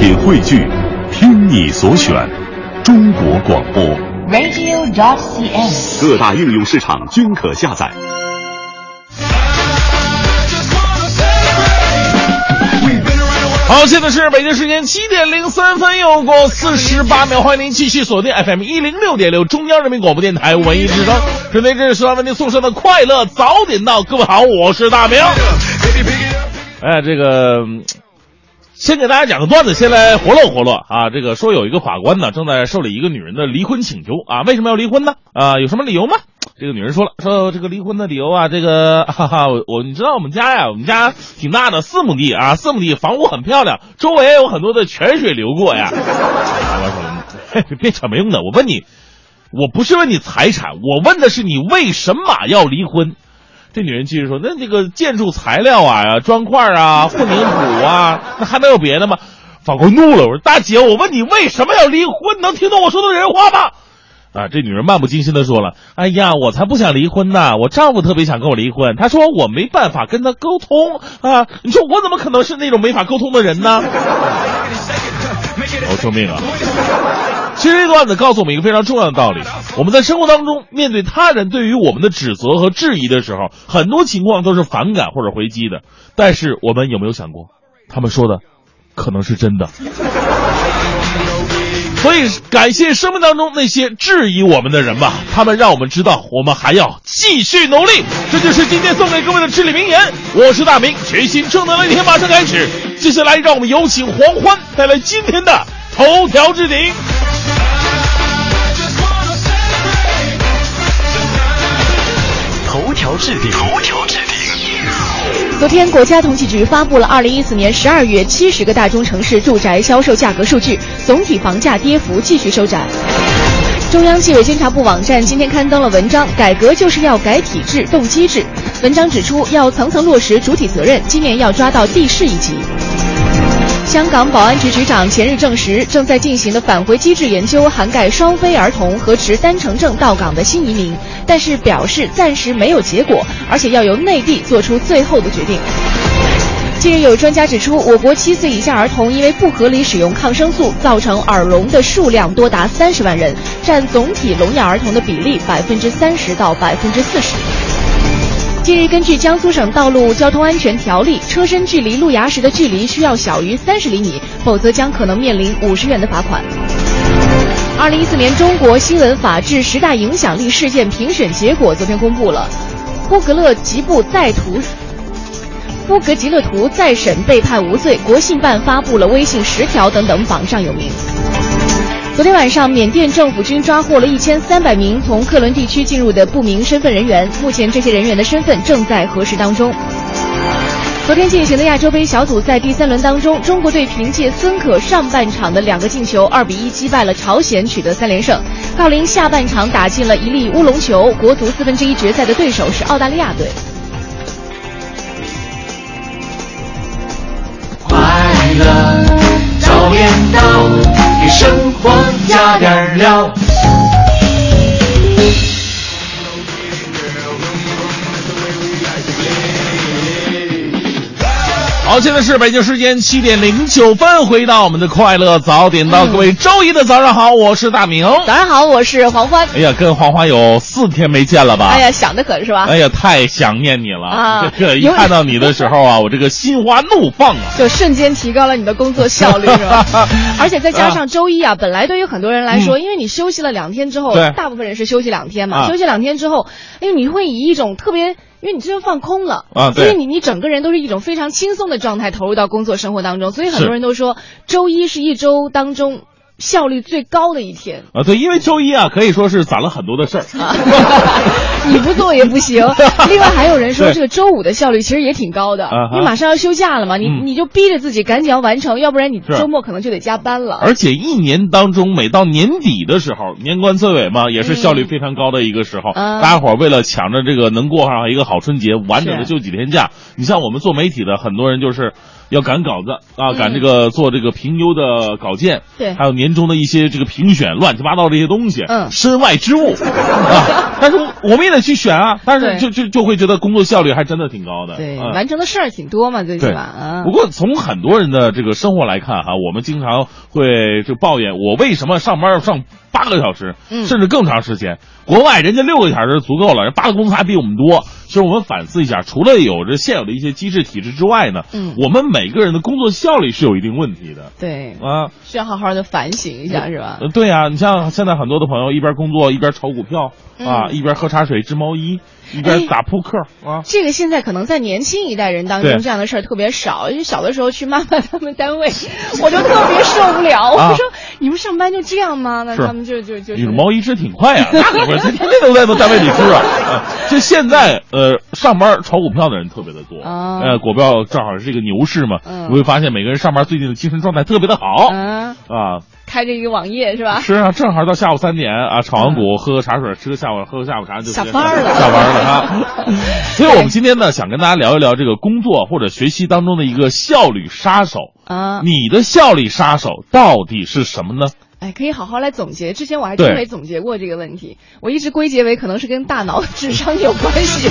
品汇聚，听你所选，中国广播。radio.cn。各大应用市场均可下载。好，现在是北京时间七点零三分，又过四十八秒，欢迎您继续锁定 FM 一零六点六中央人民广播电台文艺之声，准备这是为您送上的快乐早点到。各位好，我是大明。哎，这个嗯先给大家讲个段子，先来活络活络啊。这个说有一个法官呢，正在受理一个女人的离婚请求啊。为什么要离婚呢？啊，有什么理由吗？这个女人说了，说这个离婚的理由啊，这个 哈哈，我你知道我们家呀，我们家挺大的，四亩地啊，四亩地，房屋很漂亮，周围也有很多的泉水流过呀。法官说了，别扯没用的，我问你，我不是问你财产，我问的是你为什么要离婚。这女人继续说：“那这个建筑材料啊、砖块啊、混凝土啊，那还能有别的吗？”法官怒了，我说：“大姐，我问你为什么要离婚？能听懂我说的人话吗？”啊，这女人漫不经心的说了：“哎呀，我才不想离婚呢！我丈夫特别想跟我离婚，他说我没办法跟他沟通啊。你说我怎么可能是那种没法沟通的人呢？”我，救命啊！其实这段子告诉我们一个非常重要的道理：我们在生活当中面对他人对于我们的指责和质疑的时候，很多情况都是反感或者回击的。但是我们有没有想过，他们说的可能是真的？所以感谢生命当中那些质疑我们的人吧，他们让我们知道我们还要继续努力。这就是今天送给各位的至理名言。我是大明，全新正能量一天马上开始。接下来让我们有请黄欢带来今天的头条置顶。头条置顶，头条置顶。昨天，国家统计局发布了二零一四年十二月七十个大中城市住宅销售价格数据，总体房价跌幅继续收窄。中央纪委监察部网站今天刊登了文章《改革就是要改体制、动机制》。文章指出，要层层落实主体责任，今年要抓到地市一级。香港保安局局长前日证实，正在进行的返回机制研究涵盖双非儿童和持单程证到港的新移民，但是表示暂时没有结果，而且要由内地做出最后的决定。近日有专家指出，我国七岁以下儿童因为不合理使用抗生素，造成耳聋的数量多达三十万人，占总体聋哑儿童的比例百分之三十到百分之四十。近日，根据江苏省道路交通安全条例，车身距离路牙石的距离需要小于三十厘米，否则将可能面临五十元的罚款。二零一四年中国新闻法治十大影响力事件评选结果昨天公布了，呼格勒吉布在图。呼格吉勒图再审被判无罪，国信办发布了微信十条等等榜上有名。昨天晚上，缅甸政府军抓获了一千三百名从克伦地区进入的不明身份人员，目前这些人员的身份正在核实当中。昨天进行的亚洲杯小组赛第三轮当中，中国队凭借孙可上半场的两个进球，二比一击败了朝鲜，取得三连胜。郜林下半场打进了一粒乌龙球，国足四分之一决赛的对手是澳大利亚队。快乐早点到，给生活加点料。好，现在是北京时间七点零九分，回到我们的快乐早点到，各位周一的早上好，我是大明。早上好，我是黄欢。哎呀，跟黄欢有四天没见了吧？哎呀，想的可是吧？哎呀，太想念你了！啊这个一看到你的时候啊，我这个心花怒放啊！就瞬间提高了你的工作效率，是吧？而且再加上周一啊，本来对于很多人来说，因为你休息了两天之后，大部分人是休息两天嘛，啊休息两天之后，哎，你会以一种特别。因为你真正放空了啊对所以你你整个人都是一种非常轻松的状态投入到工作生活当中，所以很多人都说周一是一周当中效率最高的一天。啊，对，因为周一啊，可以说是攒了很多的事儿。你不做也不行。另外还有人说，这个周五的效率其实也挺高的啊哈，因为马上要休假了嘛，你嗯你就逼着自己赶紧要完成，要不然你周末可能就得加班了。而且一年当中，每到年底的时候，年关岁尾嘛，也是效率非常高的一个时候。嗯大家伙儿为了抢着这个能过上一个好春节，完整的是休几天假。你像我们做媒体的，很多人就是要赶稿子啊，赶这个做这个评优的稿件，对还有年终的一些这个评选，乱七八糟这些东西，嗯身外之物 啊。但是我们也得去选啊，但是就就就会觉得工作效率还真的挺高的，对，嗯完成的事儿挺多嘛，最起码啊不。过从很多人的这个生活来看哈，我们经常会就抱怨我为什么上班要上八个小时，嗯甚至更长时间。国外人家六个小时足够了，人八个工资还比我们多。其实我们反思一下，除了有着现有的一些机制体制之外呢，嗯我们每个人的工作效率是有一定问题的对，啊。需要好好的反省一下，是吧？呃对呀、你像现在很多的朋友一边工作一边炒股票啊，嗯一边喝茶水织毛衣，一边哎打扑克。啊。这个现在可能在年轻一代人当中这样的事儿特别少，因为小的时候去妈妈他们单位，我就特别受不了。啊。我说你们上班就这样吗？那他们就就就你的毛衣织挺快呀、那可不是，天天都在单位里织啊。啊就现在呃，上班炒股票的人特别的多，啊。呃，股票正好是这个牛市嘛，嗯。你会发现每个人上班最近的精神状态特别的好。啊，啊。开着一个网页是吧？是啊，正好到下午三点啊，炒完股喝个茶水，吃个下午喝个下午茶就下班了 下班了哈。所以我们今天呢，想跟大家聊一聊这个工作或者学习当中的一个效率杀手。啊，你的效率杀手到底是什么呢？哎，可以好好来总结。之前我还真没总结过这个问题，我一直归结为可能是跟大脑智商有关系。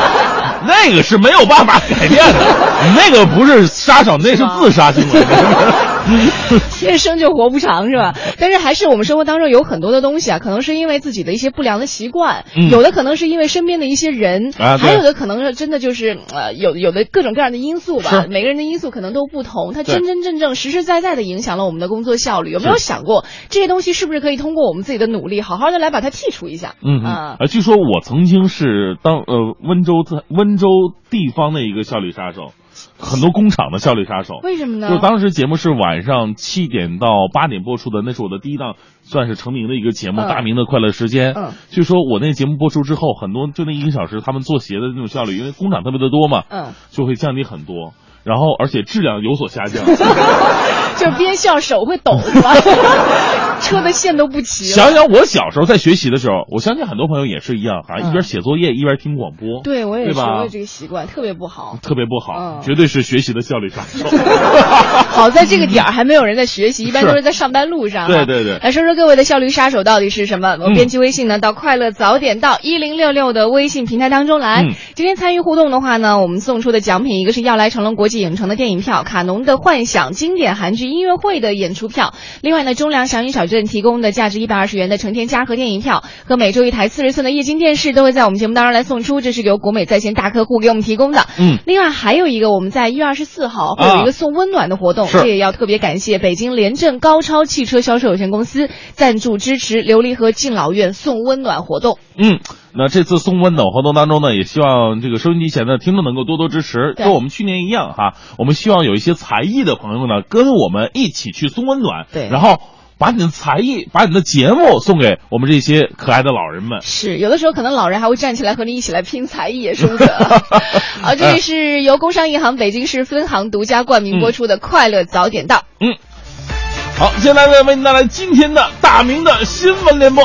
那个是没有办法改变的，那个不是杀手，那是自杀行为。天生就活不长是吧？但是还是我们生活当中有很多的东西啊，可能是因为自己的一些不良的习惯，嗯有的可能是因为身边的一些人，啊还有的可能是真的就是呃有有的各种各样的因素吧。每个人的因素可能都不同，它真真正正实实在在的影响了我们的工作效率。有没有想过这些东西是不是可以通过我们自己的努力，好好的来把它剔除一下？嗯哼啊，呃，据说我曾经是当呃温州在温州地方的一个效率杀手，很多工厂的效率杀手。为什么呢？就当时节目是晚上七点到八点播出的，那是我的第一档算是成名的一个节目，嗯大明的快乐时间》。嗯，据说我那节目播出之后，很多就那一个小时，他们做鞋的那种效率，因为工厂特别的多嘛，嗯，就会降低很多，然后而且质量有所下降。就是边笑手会抖是吧？车的线都不齐了。想想我小时候在学习的时候，我相信很多朋友也是一样啊，嗯一边写作业一边听广播。对，我也是，我有这个习惯，特别不好。特别不好，嗯绝对是学习的效率杀手。好在这个点儿还没有人在学习，一般都是在上班路上。对对对来说说各位的效率杀手到底是什么？我嗯编辑微信呢，到快乐早点到一零六六的微信平台当中来。嗯今天参与互动的话呢，我们送出的奖品一个是要来成龙国际影城的电影票，卡农的幻想经典韩剧音乐会的演出票。另外呢，中粮祥云小镇提供的价值一百二十元的成天嘉禾电影票和每周一台四十寸的液晶电视都会在我们节目当中来送出，这是由国美在线大客户给我们提供的。嗯，另外还有一个，我们在一月二十四号会有一个送温暖的活动，是这也要特别感谢北京联政高超汽车销售有限公司赞助支持琉璃河敬老院送温暖活动。嗯，那这次送温暖活动当中呢，也希望这个收音机前的听众能够多多支持，跟我们去年一样哈，我们希望有一些才艺的朋友呢，跟我们一起去送温暖，对然后把你的才艺，把你的节目送给我们这些可爱的老人们。是，有的时候可能老人还会站起来和你一起来拼才艺，也说不准。好，这里是由工商银行北京市分行独家冠名播出的《快乐早点到》。嗯，好，接下来呢，为您带来今天的大明的新闻联播。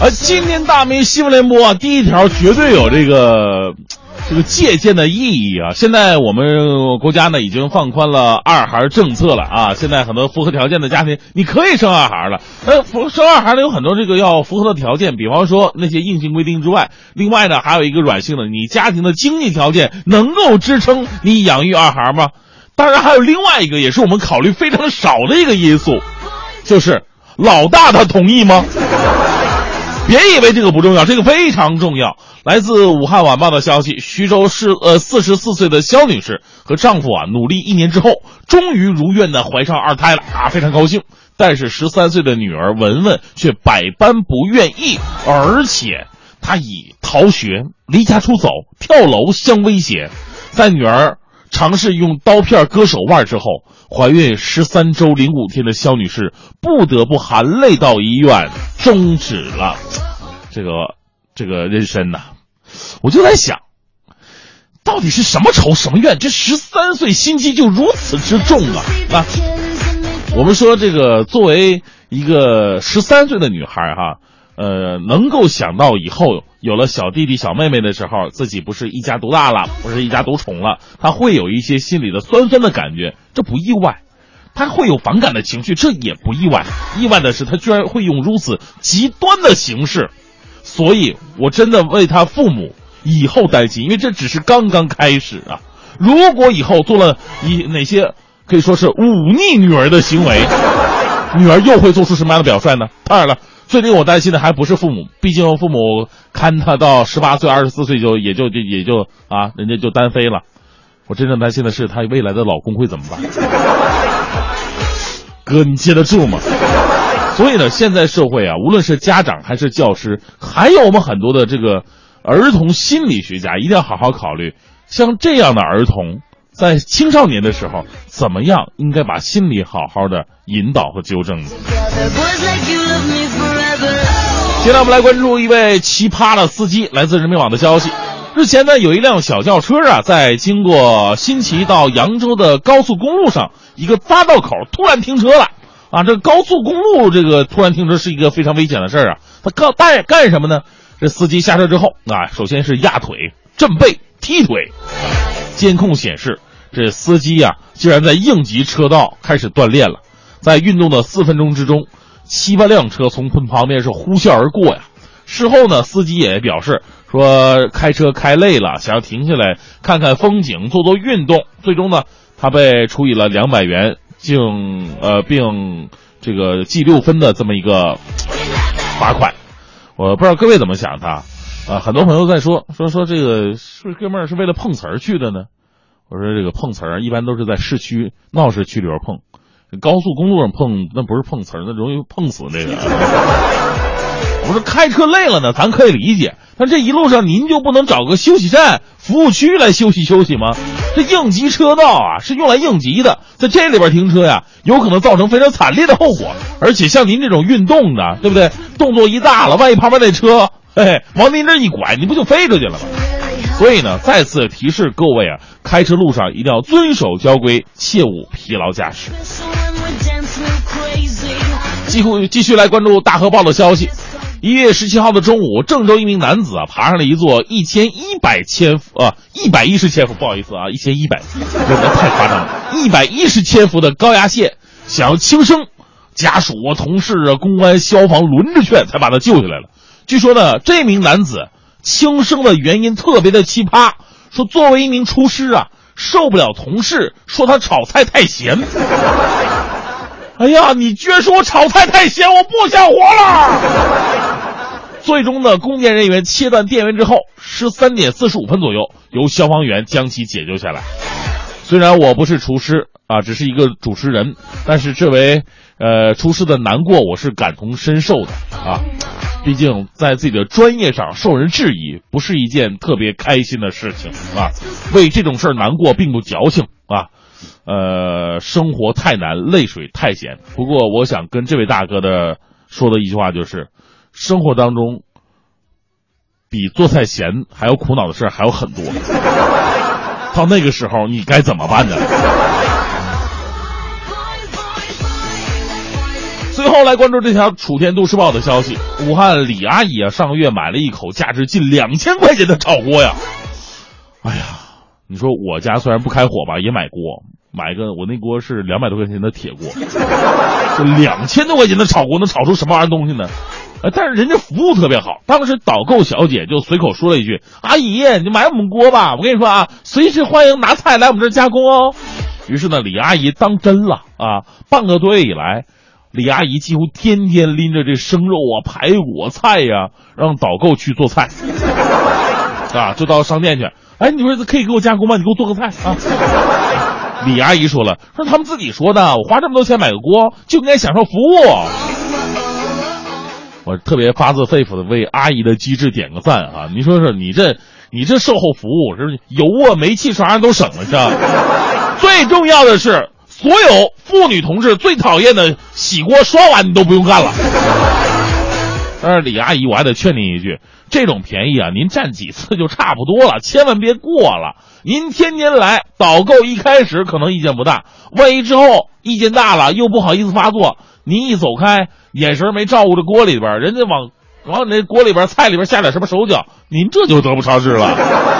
呃，今天大明新闻联播啊，第一条绝对有这个这个借鉴的意义啊。现在我们国家呢已经放宽了二孩政策了啊，现在很多符合条件的家庭，你可以生二孩了。呃，符生二孩呢有很多这个要符合的条件，比方说那些硬性规定之外，另外呢还有一个软性的，你家庭的经济条件能够支撑你养育二孩吗？当然还有另外一个，也是我们考虑非常少的一个因素，就是老大他同意吗？别以为这个不重要，这个非常重要。来自武汉晚报的消息，徐州市呃四十四岁的肖女士和丈夫啊努力一年之后，终于如愿的怀上二胎了啊，非常高兴。但是十三岁的女儿文文却百般不愿意，而且她以逃学、离家出走、跳楼相威胁。在女儿尝试用刀片割手腕之后，怀孕十三周零五天的肖女士不得不含泪到医院，终止了这个这个妊娠呐。我就在想，到底是什么仇什么怨？这十三岁心机就如此之重啊啊！我们说这个作为一个十三岁的女孩哈，呃，能够想到以后有了小弟弟小妹妹的时候，自己不是一家独大了，不是一家独宠了，他会有一些心里的酸酸的感觉，这不意外。他会有反感的情绪，这也不意外。意外的是，他居然会用如此极端的形式，所以我真的为他父母以后担心，因为这只是刚刚开始啊。如果以后做了一哪些可以说是忤逆女儿的行为，女儿又会做出什么样的表率呢？当然了，最令我担心的还不是父母，毕竟父母看他到十八岁、二十四岁就也就就也就啊，人家就单飞了。我真正担心的是他未来的老公会怎么办？哥，你接得住吗？所以呢，现在社会啊，无论是家长还是教师，还有我们很多的这个儿童心理学家，一定要好好考虑，像这样的儿童，在青少年的时候，怎么样应该把心理好好的引导和纠正呢？接下来我们来关注一位奇葩的司机，来自人民网的消息。日前呢，有一辆小轿车啊，在经过新奇到扬州的高速公路上一个匝道口突然停车了。啊，这高速公路这个突然停车是一个非常危险的事儿啊。他干干干什么呢？这司机下车之后啊，首先是压腿、震背、踢腿。监控显示，这司机呀，竟然在应急车道开始锻炼了。在运动的四分钟之中，七八辆车从旁边是呼啸而过呀。事后呢，司机也表示说，开车开累了，想要停下来看看风景，做做运动。最终呢，他被处以了两百元，并呃并这个记六分的这么一个罚款。我不知道各位怎么想的，啊，很多朋友在说说说这个是哥们儿是为了碰瓷儿去的呢。我说这个碰瓷儿一般都是在市区闹市区里边碰，高速公路上碰那不是碰瓷儿，那容易碰死那个。我说开车累了呢，咱可以理解。但这一路上您就不能找个休息站、服务区来休息休息吗？这应急车道啊是用来应急的，在这里边停车呀，有可能造成非常惨烈的后果。而且像您这种运动的，对不对？动作一大了，万一旁边那车，嘿，往您这一拐，你不就飞出去了吗？所以呢，再次提示各位啊，开车路上一定要遵守交规，切勿疲劳驾驶。继续继续来关注大河报的消息。一月十七号的中午，郑州一名男子啊爬上了一座一千一百千伏啊一百一十千伏，不好意思啊，一千一百，这太夸张了，一百一十千伏的高压线，想要轻生，家属啊、同事啊、公安、消防轮着劝，才把他救下来了。据说呢，这名男子轻生的原因特别的奇葩，说作为一名厨师啊，受不了同事说他炒菜太咸。哎呀，你居然说我炒菜太咸，我不想活了！最终呢，供电人员切断电源之后，十三点四十五分左右，由消防员将其解救下来。虽然我不是厨师啊，只是一个主持人，但是这位呃厨师的难过，我是感同身受的啊。毕竟在自己的专业上受人质疑，不是一件特别开心的事情啊。为这种事儿难过，并不矫情啊。呃，生活太难，泪水太咸。不过，我想跟这位大哥的说的一句话就是：生活当中比做菜咸还要苦恼的事还有很多。到那个时候，你该怎么办呢？最后来关注这条《楚天都市报》的消息：武汉李阿姨啊，上个月买了一口价值近两千块钱的炒锅呀。哎呀！你说我家虽然不开火吧，也买锅，买个我那锅是两百多块钱的铁锅，这 两千多块钱的炒锅能炒出什么玩意儿东西呢？呃，但是人家服务特别好，当时导购小姐就随口说了一句：“阿姨，你买我们锅吧，我跟你说啊，随时欢迎拿菜来我们这儿加工哦。”于是呢，李阿姨当真了啊，半个多月以来，李阿姨几乎天天拎着这生肉啊、排骨菜呀，让导购去做菜，啊，就到商店去。哎，你说可以给我加工吗？你给我做个菜啊！李阿姨说了，说他们自己说的，我花这么多钱买个锅，就应该享受服务。我特别发自肺腑的为阿姨的机智点个赞啊！你说说，你这你这售后服务是油啊、煤气啥都省了是吧。最重要的是，所有妇女同志最讨厌的洗锅刷碗你都不用干了。但是李阿姨，我还得劝您一句，这种便宜啊，您占几次就差不多了，千万别过了。您天天来导购，一开始可能意见不大，万一之后意见大了，又不好意思发作，您一走开，眼神没照顾着锅里边，人家往往你那锅里边菜里边下点什么手脚，您这就得不偿失了。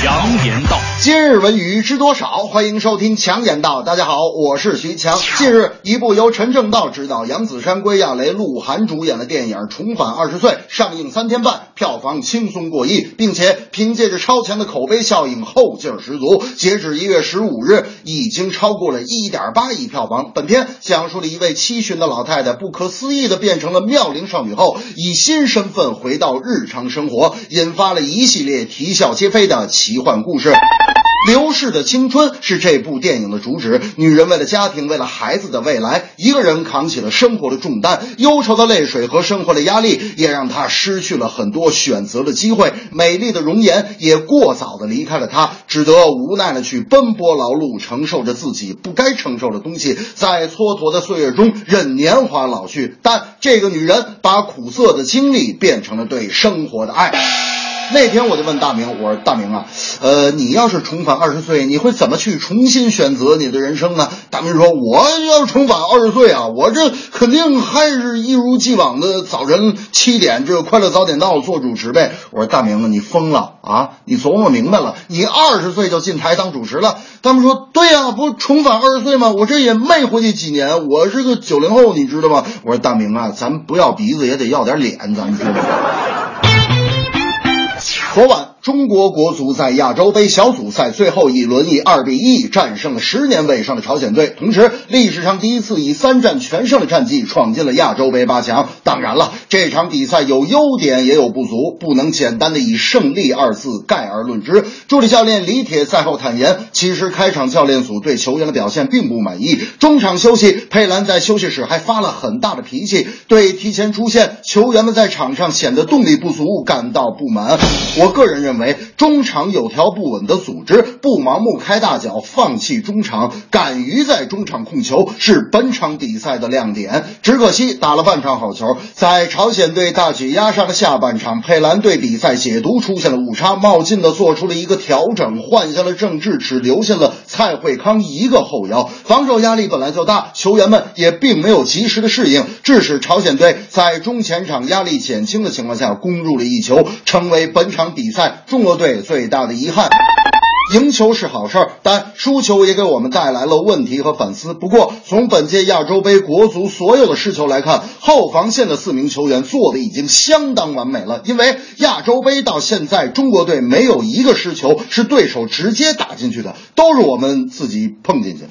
强言道。今日文娱知多少？欢迎收听强言道。大家好，我是徐强。近日，一部由陈正道执导、杨子姗、归亚蕾、鹿晗主演的电影《重返二十岁》上映三天半，票房轻松过亿，并且凭借着超强的口碑效应，后劲十足。截止一月十五日，已经超过了一点八亿票房。本片讲述了一位七旬的老太太，不可思议的变成了妙龄少女后，以新身份回到日常生活，引发了一系列啼笑皆非的奇奇幻故事。流逝的青春是这部电影的主旨。女人为了家庭，为了孩子的未来，一个人扛起了生活的重担。忧愁的泪水和生活的压力，也让她失去了很多选择的机会。美丽的容颜也过早的离开了她，只得无奈的去奔波劳碌，承受着自己不该承受的东西，在蹉跎的岁月中任年华老去。但这个女人把苦涩的经历变成了对生活的爱。那天我就问大明，我说大明啊，呃，你要是重返二十岁，你会怎么去重新选择你的人生呢？大明说，我要重返二十岁啊，我这肯定还是一如既往的早晨七点这个快乐早点到做主持呗。我说大明啊，你疯了啊！你琢磨明白了，你二十岁就进台当主持了。他们说，对呀、不重返二十岁吗？我这也没回去几年，我是个九零后，你知道吗？我说大明啊，咱不要鼻子也得要点脸，咱们知道吗？昨晚，中国国足在亚洲杯小组赛最后一轮以二比一战胜了十年未上的朝鲜队，同时历史上第一次以三战全胜的战绩闯进了亚洲杯八强。当然了，这场比赛有优点也有不足，不能简单的以胜利二字概而论之。助理教练李铁赛后坦言，其实开场教练组对球员的表现并不满意，中场休息，佩兰在休息室还发了很大的脾气，对提前出现球员们在场上显得动力不足感到不满。我个人认认为，中场有条不紊的组织，不盲目开大脚，放弃中场，敢于在中场控球，是本场比赛的亮点。只可惜打了半场好球，在朝鲜队大举压上的下半场，佩兰对比赛解读出现了误差，冒进的做出了一个调整，换下了郑智，只留下了蔡慧康一个后腰，防守压力本来就大，球员们也并没有及时的适应，致使朝鲜队在中前场压力减轻的情况下攻入了一球，成为本场比赛中国队最大的遗憾。赢球是好事儿，但输球也给我们带来了问题和反思。不过，从本届亚洲杯国足所有的失球来看，后防线的四名球员做的已经相当完美了。因为亚洲杯到现在，中国队没有一个失球是对手直接打进去的，都是我们自己碰进去的。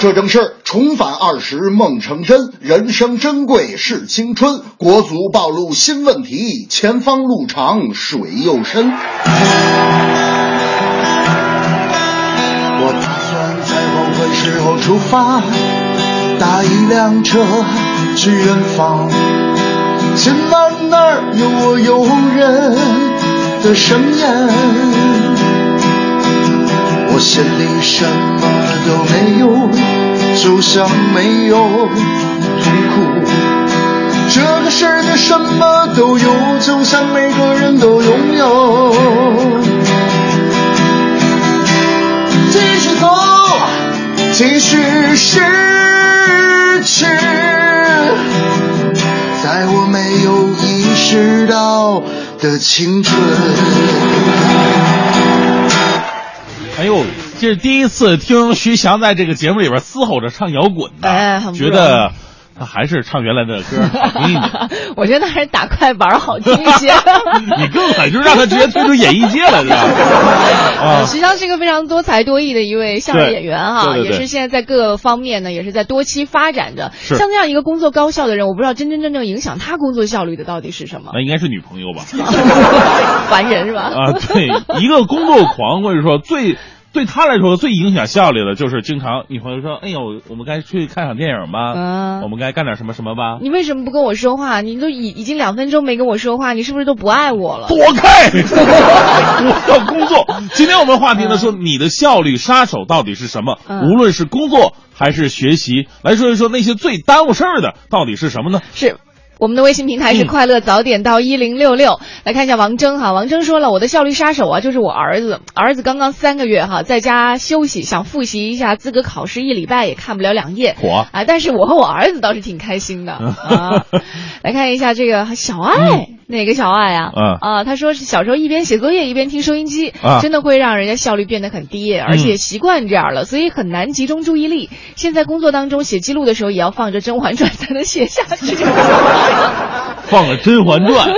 这正是重返二十梦成真，人生珍贵是青春。国足暴露新问题，前方路长水又深。时候出发，搭一辆车去远方。前方那儿有我诱人的盛宴，我心里什么都没有，就像没有痛苦。这个世界什么都有，就像每个人都拥有。继续失去，在我没有意识到的青春。哎呦，这是第一次听徐翔在这个节目里边嘶吼着唱摇滚的，哎觉得他还是唱原来的歌好听一点。我觉得还是打快板好听一些。你更狠，就是让他直接退出演艺界了，是吧？啊，徐翔是一个非常多才多艺的一位相声演员哈，也是现在在各个方面呢，也是在多期发展的。像这样一个工作高效的人，我不知道真真正正影响他工作效率的到底是什么？那应该是女朋友吧？烦人是吧？啊，对，一个工作狂或者说最对他来说最影响效率的，就是经常女朋友说：“哎呦，我们该去看场电影吧，嗯我们该干点什么什么吧。”你为什么不跟我说话？你都已已经两分钟没跟我说话，你是不是都不爱我了？躲开！我要工作。今天我们话题呢说你的效率杀手到底是什么？嗯无论是工作还是学习，来说一说那些最耽误事儿的到底是什么呢？是。我们的微信平台是嗯。快乐早点到一零六六，来看一下王峥哈，王峥说了，我的效率杀手啊，就是我儿子，儿子刚刚三个月哈，在家休息，想复习一下资格考试，一礼拜也看不了两页，火。啊，但是我和我儿子倒是挺开心的。啊。来看一下这个小爱，哪个小爱啊？嗯。啊，他说是小时候一边写作业一边听收音机，啊。真的会让人家效率变得很低，而且习惯这样了，所以很难集中注意力。现在工作当中写记录的时候，也要放着《甄嬛传》才能写下去。放个《甄嬛传》，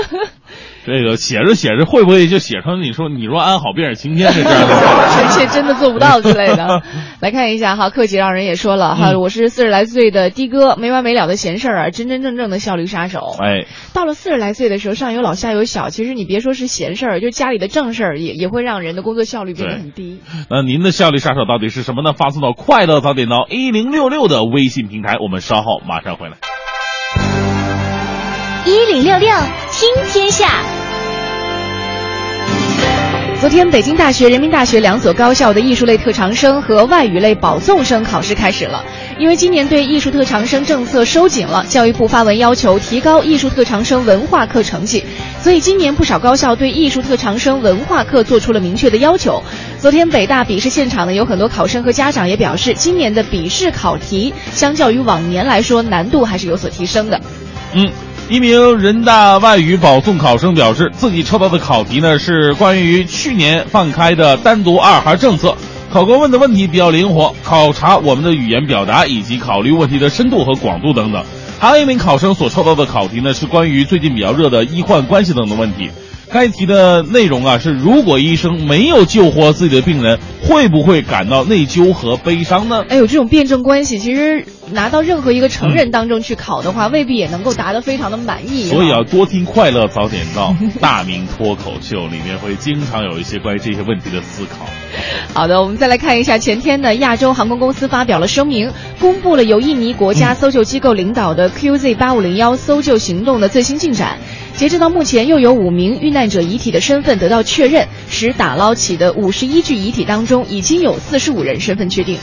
这个写着写着会不会就写成你说你若安好，便是晴天这样的？臣妾真的做不到之类的。来看一下哈，客气让人也说了哈，嗯我是四十来岁的的哥，没完没了的闲事儿啊，真真正正的效率杀手。哎，到了四十来岁的时候，上有老下有小，其实你别说是闲事儿，就家里的正事儿也也会让人的工作效率变得很低。那您的效率杀手到底是什么呢？发送到快乐早点到一零六六的微信平台，我们稍后马上回来。一零六六听天下。昨天，北京大学、人民大学两所高校的艺术类特长生和外语类保送生考试开始了。因为今年对艺术特长生政策收紧了，教育部发文要求提高艺术特长生文化课成绩，所以今年不少高校对艺术特长生文化课做出了明确的要求。昨天北大笔试现场呢，有很多考生和家长也表示，今年的笔试考题相较于往年来说，难度还是有所提升的。嗯，一名人大外语保送考生表示，自己抽到的考题呢是关于去年放开的单独二孩政策。考官问的问题比较灵活，考察我们的语言表达以及考虑问题的深度和广度等等。还有一名考生所抽到的考题呢是关于最近比较热的医患关系等等问题。该题的内容啊是：如果医生没有救活自己的病人，会不会感到内疚和悲伤呢？哎呦，这种辩证关系，其实拿到任何一个成人当中去考的话，未必也能够答得非常的满意。所以要多听《快乐早点到》大明脱口秀，里面会经常有一些关于这些问题的思考。好的，我们再来看一下前天的，亚洲航空公司发表了声明，公布了由印尼国家搜救机构领导的 QZ 八五零幺搜救行动的最新进展。截止到目前，又有五名遇难者遗体的身份得到确认，使打捞起的五十一具遗体当中，已经有四十五人身份确定。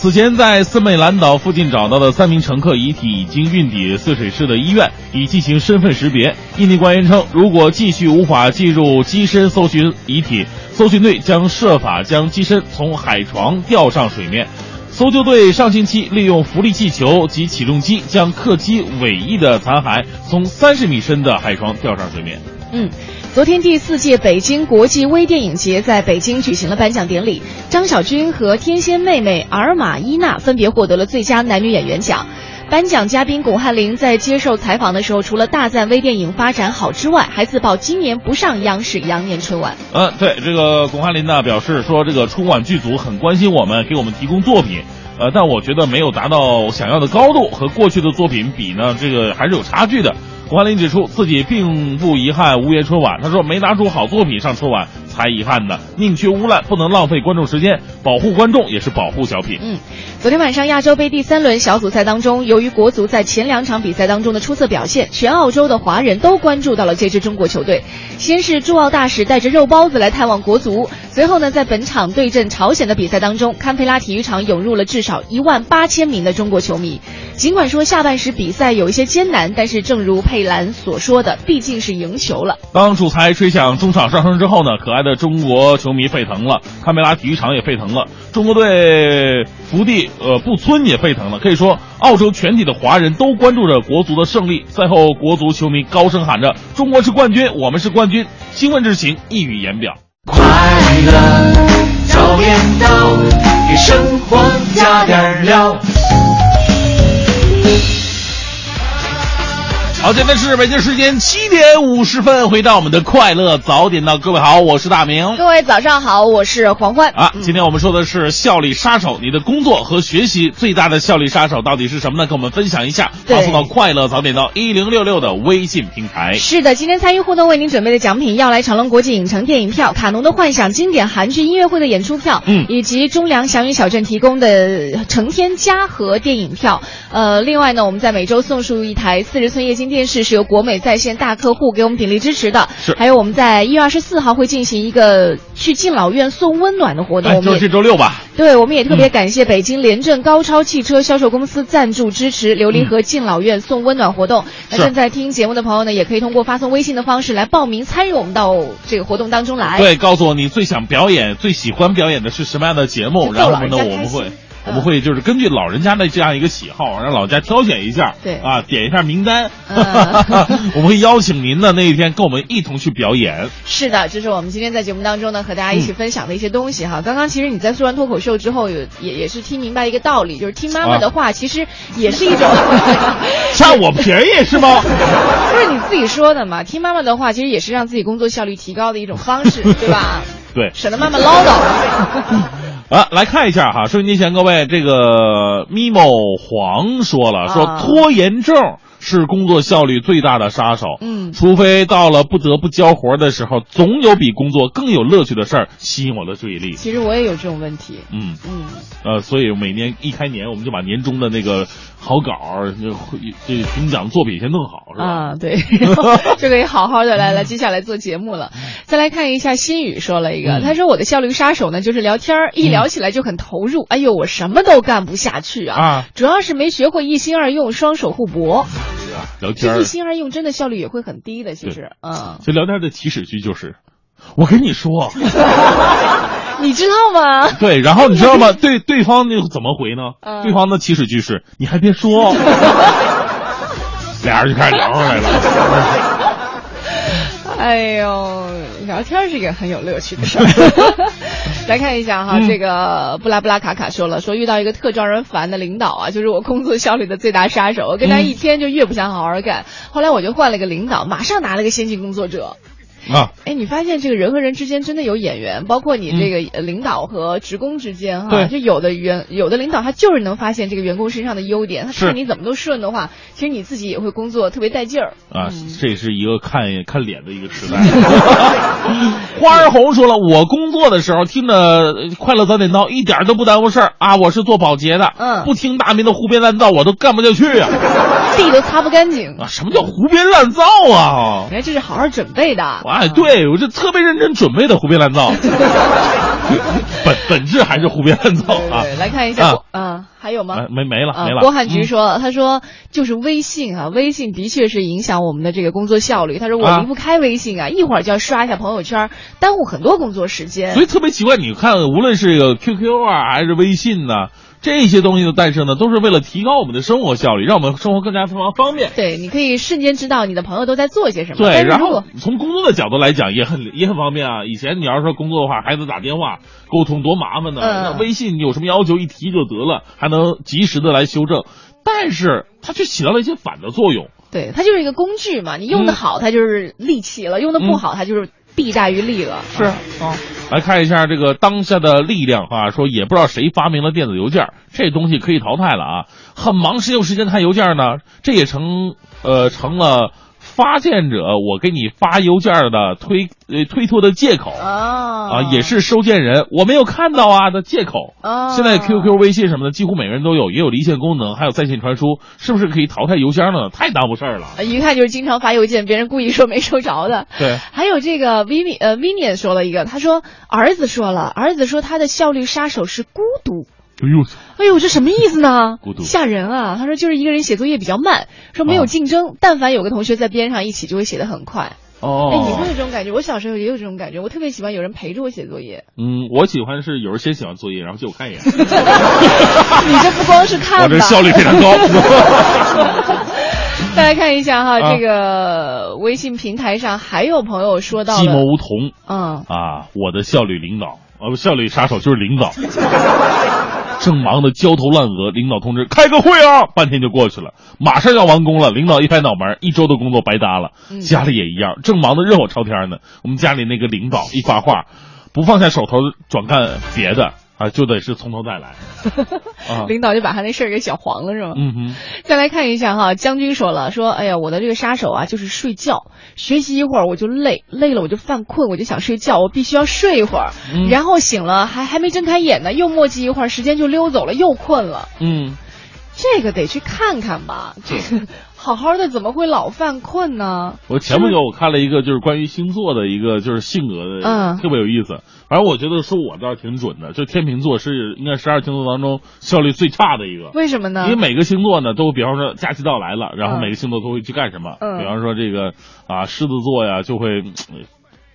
此前在斯美兰岛附近找到的三名乘客遗体已经运抵泗水市的医院，以进行身份识别。印尼官员称，如果继续无法进入机身搜寻遗体，搜寻队将设法将机身从海床吊上水面。搜救队上星期利用浮力气球及起重机将客机尾翼的残骸从三十米深的海床吊上水面。嗯，昨天第四届北京国际微电影节在北京举行了颁奖典礼，张小军和天仙妹妹尔玛伊娜分别获得了最佳男女演员奖。颁奖嘉宾巩汉林在接受采访的时候，除了大赞微电影发展好之外，还自曝今年不上央视羊年春晚。嗯，对，这个巩汉林呢表示说，这个春晚剧组很关心我们，给我们提供作品，呃，但我觉得没有达到想要的高度，和过去的作品比呢，这个还是有差距的。胡汉林指出自己并不遗憾无缘春晚，他说没拿出好作品上春晚才遗憾呢，宁缺毋滥，不能浪费观众时间，保护观众也是保护小品。嗯，昨天晚上亚洲杯第三轮小组赛当中，由于国足在前两场比赛当中的出色表现，全澳洲的华人都关注到了这支中国球队。先是驻澳大使带着肉包子来探望国足，随后呢，在本场对阵朝鲜的比赛当中，堪培拉体育场涌入了至少一万八千名的中国球迷。尽管说下半时比赛有一些艰难，但是正如佩兰所说的，毕竟是赢球了。当主裁吹响中场哨声之后呢，可爱的中国球迷沸腾了，堪培拉体育场也沸腾了，中国队福地呃布村也沸腾了。可以说，澳洲全体的华人都关注着国足的胜利。赛后，国足球迷高声喊着：“中国是冠军，我们是冠军！”兴奋之情溢于言表。快乐早点到，给生活加点料。好，现在是北京时间七点五十分，回到我们的快乐早点到，各位好，我是大明。各位早上好，我是黄欢啊，今天我们说的是效率杀手，你的工作和学习最大的效率杀手到底是什么呢？跟我们分享一下，发送到快乐早点到一零六六的微信平台。是的，今天参与互动为您准备的奖品：要来长隆国际影城电影票、卡农的幻想经典韩剧音乐会的演出票，嗯以及中粮祥云小镇提供的成天嘉禾电影票。呃，另外呢，我们在每周送出一台四十寸液晶电视，是由国美在线大客户给我们鼎力支持的。是还有我们在一月二十四号会进行一个去敬老院送温暖的活动，哎，我们也就是这周六吧。对，我们也特别感谢北京廉政高超汽车销售公司赞助支持琉璃河敬老院送温暖活动。那是正在听节目的朋友呢，也可以通过发送微信的方式来报名参与我们到这个活动当中来。对，告诉我你最想表演、最喜欢表演的是什么样的节目，然后呢，我们会。我们会就是根据老人家的这样一个喜好，让老家挑选一下，对啊，点一下名单，嗯我们会邀请您呢那一天跟我们一同去表演。是的，这是我们今天在节目当中呢和大家一嗯起分享的一些东西哈。刚刚其实你在说完脱口秀之后，有也也是听明白一个道理，就是听妈妈的话，其实也是一种。占我便宜是吗？不是你自己说的嘛？听妈妈的话，其实也是让自己工作效率提高的一种方式，对吧？对，省得妈妈唠叨。啊，来看一下哈，收音机前各位，这个咪某黄说了，说啊拖延症是工作效率最大的杀手。嗯除非到了不得不交活的时候，总有比工作更有乐趣的事儿吸引我的注意力。其实我也有这种问题。嗯，嗯，呃，所以每年一开年，我们就把年终的那个好稿这个评奖作品先弄好，是吧？啊，对，就可以好好的来来接下来做节目了。再来看一下心宇说了一个，嗯他说我的效率杀手呢就是聊天儿，一聊起来就很投入，哎呦我什么都干不下去啊，啊主要是没学会一心二用，双手互搏。聊天一，心二用真的效率也会很低的，其实，嗯，这聊天的起始句就是，我跟你说，你知道吗？对，然后你知道吗？对，对方那个怎么回呢？嗯对方的起始句是，你还别说，俩人就开始聊上来了。哎呦，聊天是一个很有乐趣的事儿。来看一下哈，嗯这个布拉布拉卡卡说了，说遇到一个特招人烦的领导啊，就是我工作效率的最大杀手。我跟他嗯一天就越不想好好干，后来我就换了个领导，马上拿了个先进工作者。啊，哎，你发现这个人和人之间真的有眼缘，包括你这个呃领导和职工之间哈，对就有的员有的领导他就是能发现这个员工身上的优点，他是看你怎么都顺的话，其实你自己也会工作特别带劲儿。啊，这是一个看看脸的一个时代。花儿红说了，我工作的时候听的《快乐早点到》一点儿都不耽误事儿啊！我是做保洁的，嗯不听大明的胡编乱造，我都干不下去啊、地都擦不干净，啊！什么叫胡编乱造啊？原来这是好好准备的。哎，对我这特别认真准备的胡编乱造，本本质还是胡编乱造啊！来看一下，郭啊，还有吗？哎没没了啊没了。郭汉菊嗯说，他说就是微信啊，微信的确是影响我们的这个工作效率。他说我啊离不开微信啊，一会儿就要刷一下朋友圈，耽误很多工作时间所。以特别奇怪，你看，无论是这个 QQ 啊，还是微信呐、这些东西的诞生呢，都是为了提高我们的生活效率，让我们生活更加非常方便。对，你可以瞬间知道你的朋友都在做些什么。对，然后从工作的角度来讲，也很也很方便啊。以前你要是说工作的话，还得打电话沟通，多麻烦呢。嗯那微信有什么要求一提就得了，还能及时的来修正。但是它却起到了一些反的作用。对，它就是一个工具嘛，你用的嗯好，它就是利器了；用的不好，它就是弊大于利了。是啊，来看一下这个当下的力量啊，说也不知道谁发明了电子邮件，这东西可以淘汰了啊。很忙，谁有时间看邮件呢？这也成呃成了发件者我给你发邮件的推呃推脱的借口啊啊，也是收件人我没有看到啊的借口。啊现在 QQ、微信什么的，几乎每个人都有，也有离线功能，还有在线传输，是不是可以淘汰邮箱呢？太耽误事儿了。啊一看就是经常发邮件，别人故意说没收着的。对，还有这个 Vivi 呃 Vinian 说了一个，他说儿子说了，儿子说他的效率杀手是孤独。哎呦，哎呦，这什么意思呢？孤独吓人啊！他说就是一个人写作业比较慢，说没有啊竞争，但凡有个同学在边上一起，就会写得很快。哦，哎，你会有这种感觉？我小时候也有这种感觉，我特别喜欢有人陪着我写作业。嗯，我喜欢是有人先写完作业，然后借我看一眼。你这不光是看吧，我这效率非常高。再来看一下哈，啊这个微信平台上还有朋友说到计谋了，无同嗯，啊，我的效率领导，呃，效率杀手就是领导。正忙得焦头烂额，领导通知开个会啊，半天就过去了，马上要完工了。领导一拍脑门，一周的工作白搭了。嗯家里也一样，正忙得热火朝天呢。我们家里那个领导一发话，不放下手头转干别的啊，就得是从头再来。啊，领导就把他那事儿给搅黄了是吗？嗯哼，再来看一下哈，将军说了，说哎呀，我的这个杀手啊，就是睡觉，学习一会儿我就累，累了我就犯困，我就想睡觉，我必须要睡一会儿，嗯然后醒了还还没睁开眼呢，又磨叽一会儿，时间就溜走了，又困了。嗯。这个得去看看吧，这 个好好的怎么会老犯困呢？我前不久我看了一个就是关于星座的一个就是性格的，嗯特别有意思。反正我觉得说我倒是挺准的，就天秤座是应该十二星座当中效率最差的一个。为什么呢？因为每个星座呢，都比方说假期到来了，然后嗯每个星座都会去干什么。嗯比方说这个啊，狮子座呀，就会嗯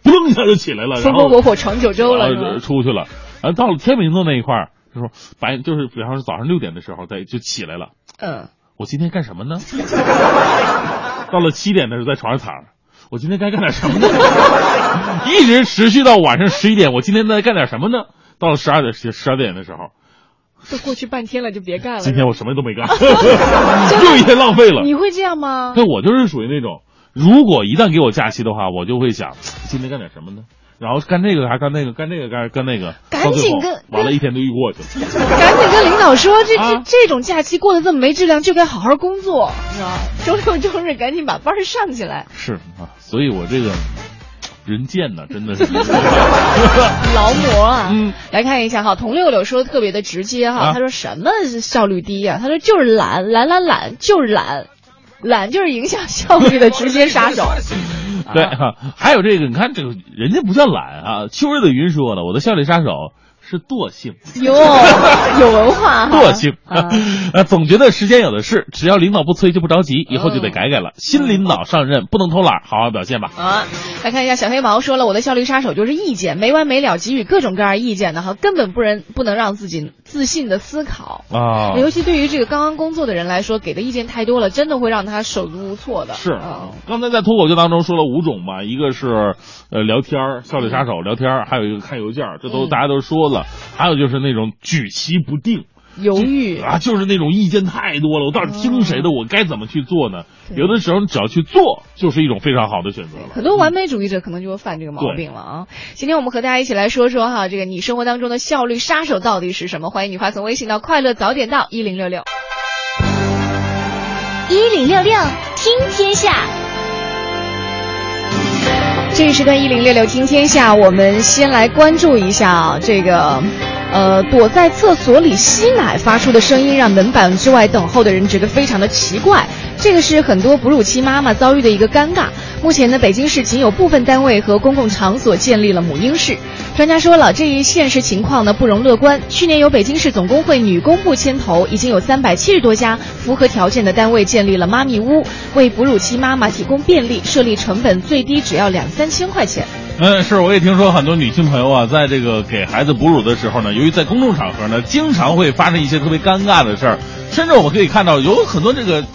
扑棱一下就起来了，风风火火闯九州了？出去了。然后到了天秤座那一块儿，就说白就是比方说早上六点的时候，再就起来了。嗯，我今天干什么呢？到了七点的时候在床上躺着，我今天该干点什么呢？一直持续到晚上十一点，我今天在干点什么呢？到了十二点十十二点的时候，都过去半天了，就别干了。今天我什么都没干，又一天浪费了。你会这样吗？对，我就是属于那种，如果一旦给我假期的话，我就会想 今天干点什么呢？然后干这个还干那个，干这个干干那个，赶紧跟完了，一天都又过去了。赶紧跟领导说，这这啊这种假期过得这么没质量，就该好好工作，你知道吗？周六周日赶紧把班上起来。是啊，所以我这个人贱呐，真的是。劳模啊！嗯，来看一下哈，童六六说的特别的直接哈，啊他说什么效率低呀、他说就是懒，懒懒懒，就是懒，懒就是影响效率的直接杀手。对哈、还有这个，你看这个人家不叫懒啊，秋日的云说的，我的效率杀手是惰性。哟，有文化哈，惰性，啊 呃，总觉得时间有的是，只要领导不催就不着急，以后就得改改了。新领导上任不能偷懒，好好表现吧。啊，来看一下小黑毛说了，我的效率杀手就是意见，没完没了给予各种各样意见的哈，根本不能不能让自己自信的思考。啊，尤其对于这个刚刚工作的人来说，给的意见太多了，真的会让他手足无措的。是啊，刚才在脱口秀当中说了五种嘛，一个是呃聊天儿效率杀手聊天儿，还有一个看邮件儿，这都嗯大家都说了，还有就是那种举棋不定。犹豫啊，就是那种意见太多了，我到底听谁的？我该怎么去做呢？有的时候你只要去做，就是一种非常好的选择了。很多完美主义者可能就会犯这个毛病了啊！今天我们和大家一起来说说哈，这个你生活当中的效率杀手到底是什么？欢迎你发送微信到“快乐早点到一零六六”。一零六六听天下，这一时段一零六六听天下，我们先来关注一下，这个。呃，躲在厕所里吸奶发出的声音，让门板之外等候的人觉得非常的奇怪。这个是很多哺乳期妈妈遭遇的一个尴尬。目前呢，北京市仅有部分单位和公共场所建立了母婴室。专家说了，这一现实情况呢不容乐观。去年由北京市总工会女工部牵头，已经有三百七十多家符合条件的单位建立了妈咪屋，为哺乳期妈妈提供便利，设立成本最低只要两三千块钱。嗯，是，我也听说很多女性朋友啊，在这个给孩子哺乳的时候呢，由于在公众场合呢，经常会发生一些特别尴尬的事儿，甚至我们可以看到有很多这个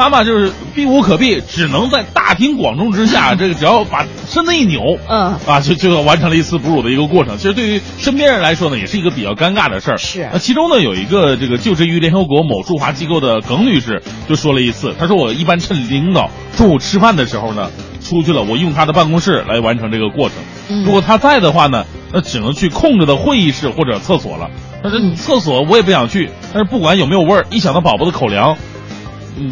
妈妈就是避无可避，只能在大庭广众之下，这个只要把身子一扭，嗯，啊，就就完成了一次哺乳的一个过程。其实对于身边人来说呢，也是一个比较尴尬的事儿。是。那其中呢，有一个这个就职于联合国某驻华机构的耿女士就说了一次，她说我一般趁领导中午吃饭的时候呢。出去了，我用她的办公室来完成这个过程。嗯如果她在的话呢，那只能去空着的会议室或者厕所了。但是厕所我也不想去，但是不管有没有味儿，一想到宝宝的口粮，你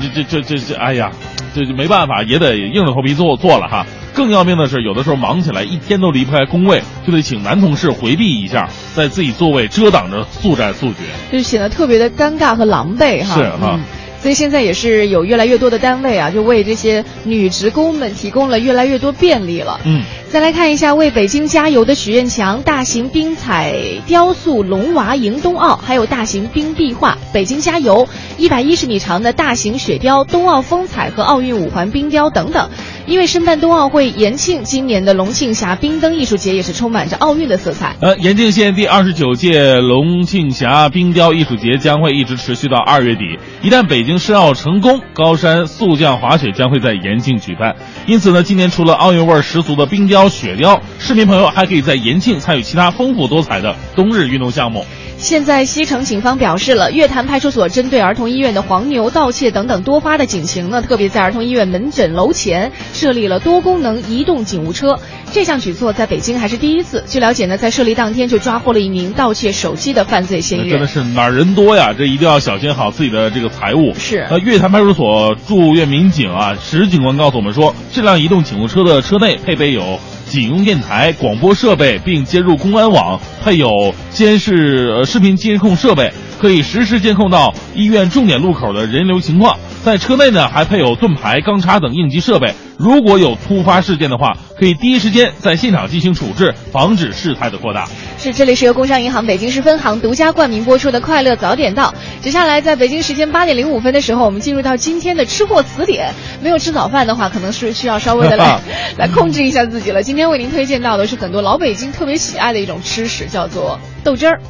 这这这这这，哎呀，这就没办法，也得硬着头皮做做了哈。更要命的是，有的时候忙起来一天都离不开工位，就得请男同事回避一下，在自己座位遮挡着速战速决，就显得特别的尴尬和狼狈哈。是哈。嗯所以现在也是有越来越多的单位啊，就为这些女职工们提供了越来越多便利了。嗯，再来看一下为北京加油的许愿墙、大型冰彩雕塑龙娃迎冬奥，还有大型冰壁画“北京加油”，一百一十米长的大型雪雕、冬奥风采和奥运五环冰雕等等。因为申办冬奥会延庆，今年的龙庆峡冰灯艺术节也是充满着奥运的色彩。呃，延庆县第二十九届龙庆峡冰雕艺术节将会一直持续到二月底。一旦北京申奥成功，高山速降滑雪将会在延庆举办。因此呢，今年除了奥运味十足的冰雕、雪雕，市民朋友还可以在延庆参与其他丰富多彩的冬日运动项目。现在西城警方表示了，月坛派出所针对儿童医院的黄牛、盗窃等等多发的警情呢，特别在儿童医院门诊楼前设立了多功能移动警务车。这项举措在北京还是第一次。据了解呢，在设立当天就抓获了一名盗窃手机的犯罪嫌疑人。真的是哪儿人多呀？这一定要小心好自己的这个财物。是。呃，月坛派出所驻院民警啊，石警官告诉我们说，这辆移动警务车的车内配备有。警用电台、广播设备，并接入公安网，配有监视呃视频监控设备，可以实时监控到医院重点路口的人流情况。在车内呢，还配有盾牌、钢叉等应急设备。如果有突发事件的话，可以第一时间在现场进行处置，防止事态的扩大。是，这里是由工商银行北京市分行独家冠名播出的《快乐早点到》。接下来，在北京时间八点零五分的时候，我们进入到今天的吃货词典。没有吃早饭的话，可能是需要稍微的来 来控制一下自己了。今天为您推荐到的是很多老北京特别喜爱的一种吃食，叫做豆汁儿。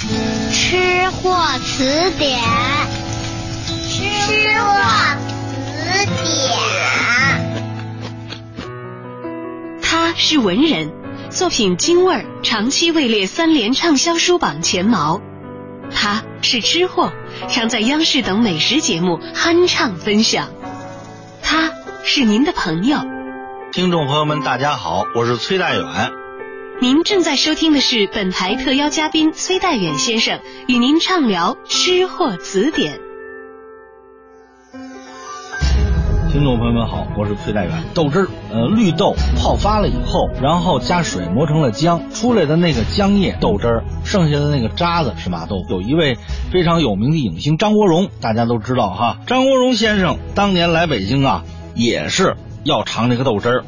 吃货词典，吃货词典。他是文人，作品京味儿长期位列三联畅销书榜前茅。他是吃货，常在央视等美食节目酣畅分享。他是您的朋友。听众朋友们，大家好，我是崔大远。您正在收听的是本台特邀嘉宾崔代远先生与您畅聊《吃货词典》。听众朋友们好，我是崔代远。豆汁儿，呃，绿豆泡发了以后，然后加水磨成了浆，出来的那个浆液豆汁儿，剩下的那个渣子是麻豆。有一位非常有名的影星张国荣，大家都知道哈。张国荣先生当年来北京啊，也是要尝这个豆汁儿。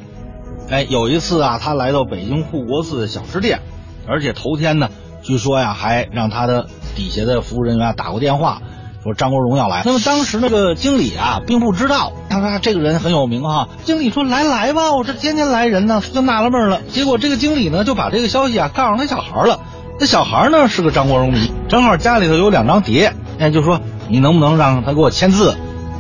哎，有一次啊，他来到北京护国寺的小吃店，而且头天呢，据说呀，还让他的底下的服务人员打过电话。说张国荣要来，那么当时那个经理啊，并不知道，他说这个人很有名哈。经理说来来吧，我这天天来人呢，就纳了闷了。结果这个经理呢，就把这个消息啊告诉那小孩了。那小孩呢是个张国荣迷，正好家里头有两张碟，哎，就说你能不能让他给我签字？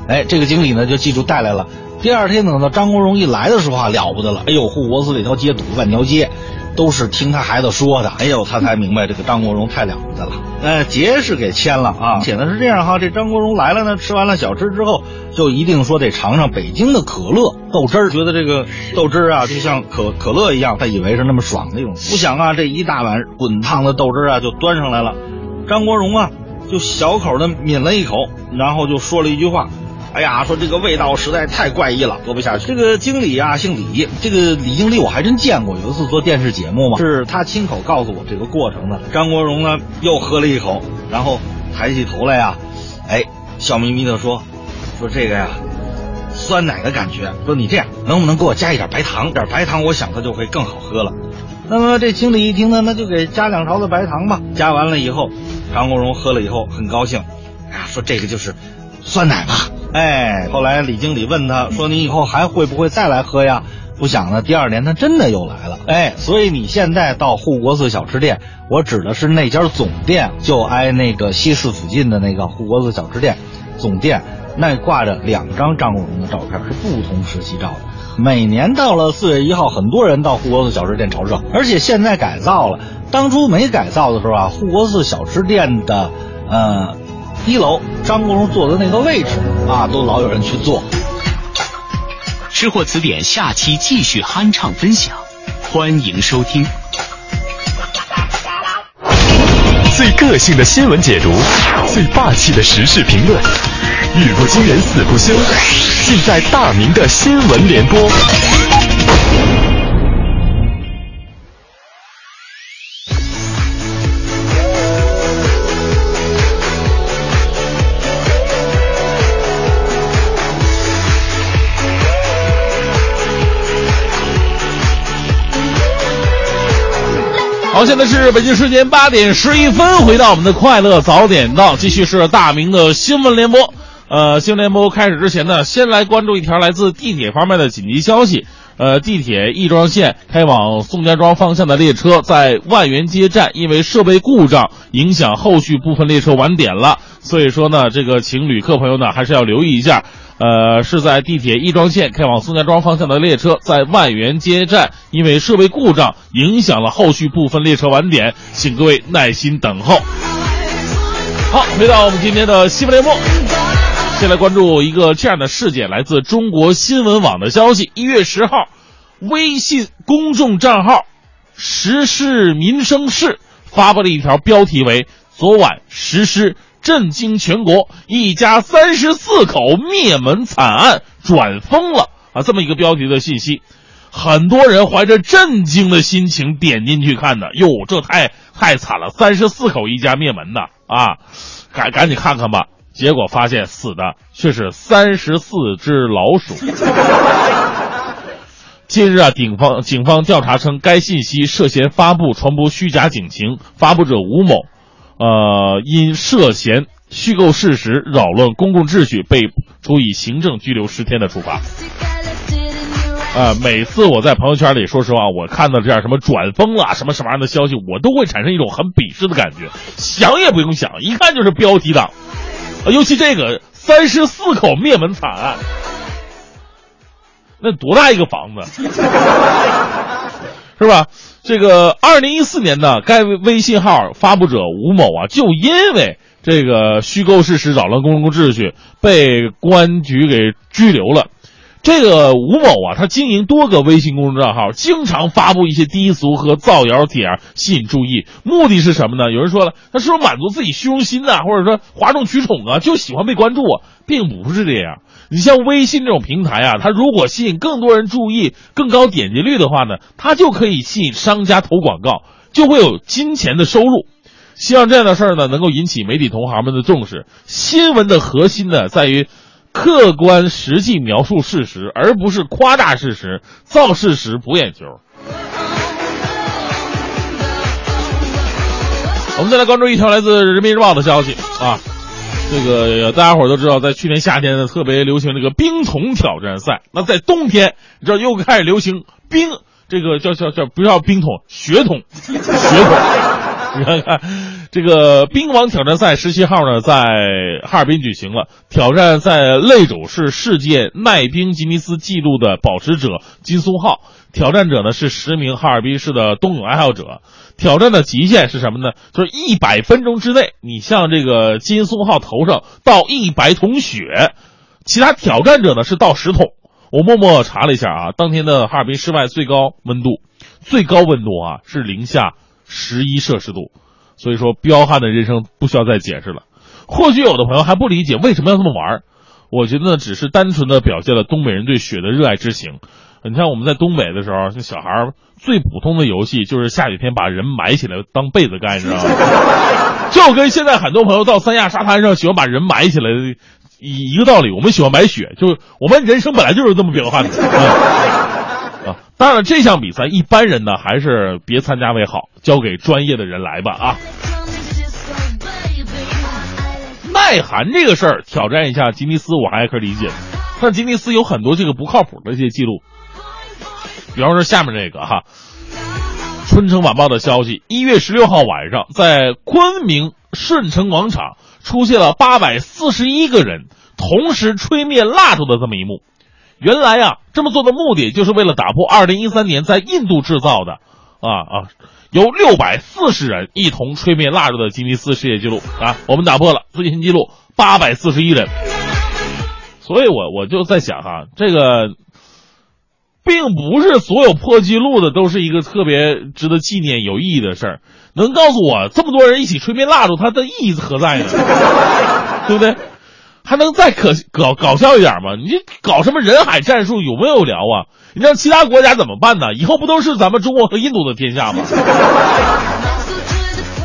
哎，这个经理呢就记住带来了。第二天等到张国荣一来的时候啊，了不得了，哎呦，护国寺里头街堵半条街，都是听他孩子说的。哎呦，他才明白这个张国荣太了不得了。呃，节是给签了啊，写的是这样哈，这张国荣来了呢，吃完了小吃之后，就一定说得尝尝北京的可乐豆汁儿，觉得这个豆汁儿啊，就像可可乐一样，他以为是那么爽的一种。不想啊，这一大碗滚烫的豆汁儿啊，就端上来了。张国荣啊，就小口的抿了一口，然后就说了一句话。哎呀，说这个味道实在太怪异了，喝不下去。这个经理啊，姓李，这个李经理我还真见过，有一次做电视节目嘛，是他亲口告诉我这个过程的。张国荣呢，又喝了一口，然后抬起头来呀，哎，笑眯眯的说，说这个呀，酸奶的感觉。说你这样，能不能给我加一点白糖？点白糖，我想它就会更好喝了。那么这经理一听呢，那就给加两勺子白糖吧。加完了以后，张国荣喝了以后很高兴，哎呀，说这个就是酸奶吧。哎，后来李经理问他说：“你以后还会不会再来喝呀？”不想呢，第二年他真的又来了。哎，所以你现在到护国寺小吃店，我指的是那家总店，就挨那个西四附近的那个护国寺小吃店总店，那挂着两张张国荣的照片，是不同时期照的。每年到了四月一号，很多人到护国寺小吃店朝圣，而且现在改造了。当初没改造的时候啊，护国寺小吃店的，呃。一楼张国荣坐的那个位置啊，都老有人去坐。吃货词典下期继续酣畅分享，欢迎收听。最个性的新闻解读，最霸气的时事评论，语不惊人死不休，尽在大明的新闻联播。好，现在是北京时间八点十一分，回到我们的快乐早点到，继续是大明的新闻联播。呃，新闻联播开始之前呢，先来关注一条来自地铁方面的紧急消息。呃，地铁亦庄线开往宋家庄方向的列车在万源街站因为设备故障，影响后续部分列车晚点了。所以说呢，这个请旅客朋友呢还是要留意一下。呃，是在地铁亦庄线开往宋家庄方向的列车在万源街站因为设备故障，影响了后续部分列车晚点，请各位耐心等候。好，回到我们今天的新闻联播。先来关注一个这样的事件，来自中国新闻网的消息。一月十号，微信公众账号“时事民生事”发布了一条标题为“昨晚实施震惊全国，一家三十四口灭门惨案转疯了”啊，这么一个标题的信息，很多人怀着震惊的心情点进去看的。哟，这太太惨了，三十四口一家灭门的啊，赶赶紧看看吧。结果发现死的却是三十四只老鼠。近日啊，警方警方调查称，该信息涉嫌发布传播虚假警情，发布者吴某，呃，因涉嫌虚构事实、扰乱公共秩序，被处以行政拘留十天的处罚。啊，每次我在朋友圈里，说实话，我看到这样什么转疯了什么什么样的消息，我都会产生一种很鄙视的感觉，想也不用想，一看就是标题党。啊，尤其这个三十四口灭门惨案，那多大一个房子，是吧？这个二零一四年呢，该微信号发布者吴某啊，就因为这个虚构事实、扰乱公共秩序，被公安局给拘留了。这个吴某啊，他经营多个微信公众账号，经常发布一些低俗和造谣帖，吸引注意。目的是什么呢？有人说了，他是不是满足自己虚荣心呢？或者说哗众取宠啊？就喜欢被关注啊？并不是这样。你像微信这种平台啊，它如果吸引更多人注意、更高点击率的话呢，它就可以吸引商家投广告，就会有金钱的收入。希望这样的事儿呢，能够引起媒体同行们的重视。新闻的核心呢，在于。客观实际描述事实，而不是夸大事实、造事实博眼球。我们再来关注一条来自人民日报的消息啊，这个大家伙都知道，在去年夏天呢，特别流行这个冰桶挑战赛。那在冬天，你知道又开始流行冰，这个叫叫叫不叫冰桶，雪桶，雪桶。你看看，这个冰王挑战赛十七号呢，在哈尔滨举行了，挑战赛擂主是世界耐冰吉尼斯纪录的保持者金松浩，挑战者呢是十名哈尔滨市的冬泳爱好者。挑战的极限是什么呢？就是一百分钟之内，你向这个金松浩头上倒一百桶血，其他挑战者呢是倒十桶。我默默查了一下啊，当天的哈尔滨室外最高温度，最高温度啊是零下十一摄氏度，所以说彪悍的人生不需要再解释了。或许有的朋友还不理解为什么要这么玩儿，我觉得呢只是单纯的表现了东北人对雪的热爱之情。你看我们在东北的时候，那小孩儿最普通的游戏就是下雨天把人埋起来当被子盖，你知道吗？就跟现在很多朋友到三亚沙滩上喜欢把人埋起来一一个道理。我们喜欢埋雪，就是我们人生本来就是这么彪悍的。啊 啊，当然了，这项比赛一般人呢还是别参加为好，交给专业的人来吧啊。耐寒这个事儿，挑战一下吉尼斯，我还可以理解。但吉尼斯有很多这个不靠谱的一些记录，比方说下面这个哈，《春城晚报》的消息，一月十六号晚上，在昆明顺城广场出现了八百四十一个人同时吹灭蜡烛的这么一幕。原来啊，这么做的目的就是为了打破二零一三年在印度制造的啊啊，由六百四十人一同吹灭蜡烛的吉尼斯世界纪录啊，我们打破了最新纪录八百四十一人。所以我我就在想哈，这个并不是所有破纪录的都是一个特别值得纪念、有意义的事儿。能告诉我这么多人一起吹灭蜡烛，它的意义何在呢？对不对？还能再可搞搞笑一点吗？你搞什么人海战术有没有聊啊？你让其他国家怎么办呢？以后不都是咱们中国和印度的天下吗？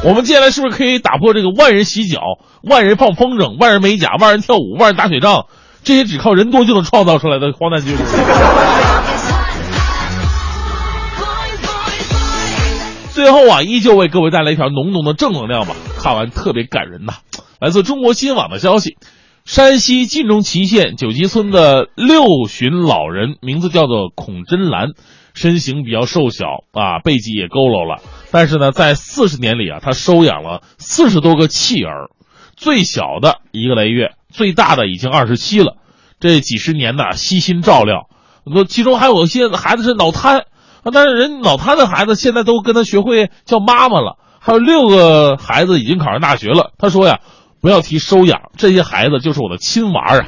我们接下来是不是可以打破这个万人洗脚、万人放风筝、万人美甲、万人跳舞、万人打雪仗？这些只靠人多就能创造出来的荒诞纪录。最后啊，依旧为各位带来一条浓浓的正能量吧，看完特别感人呐。来自中国新网的消息，山西晋中祁县九集村的六旬老人，名字叫做孔真兰，身形比较瘦小啊，背脊也佝偻了。但是呢，在四十年里啊，他收养了四十多个弃儿，最小的一个来月。最大的已经二十七了，这几十年呢悉心照料，说其中还有一些孩子是脑瘫，但是人脑瘫的孩子现在都跟他学会叫妈妈了，还有六个孩子已经考上大学了。他说呀，不要提收养，这些孩子就是我的亲娃儿啊。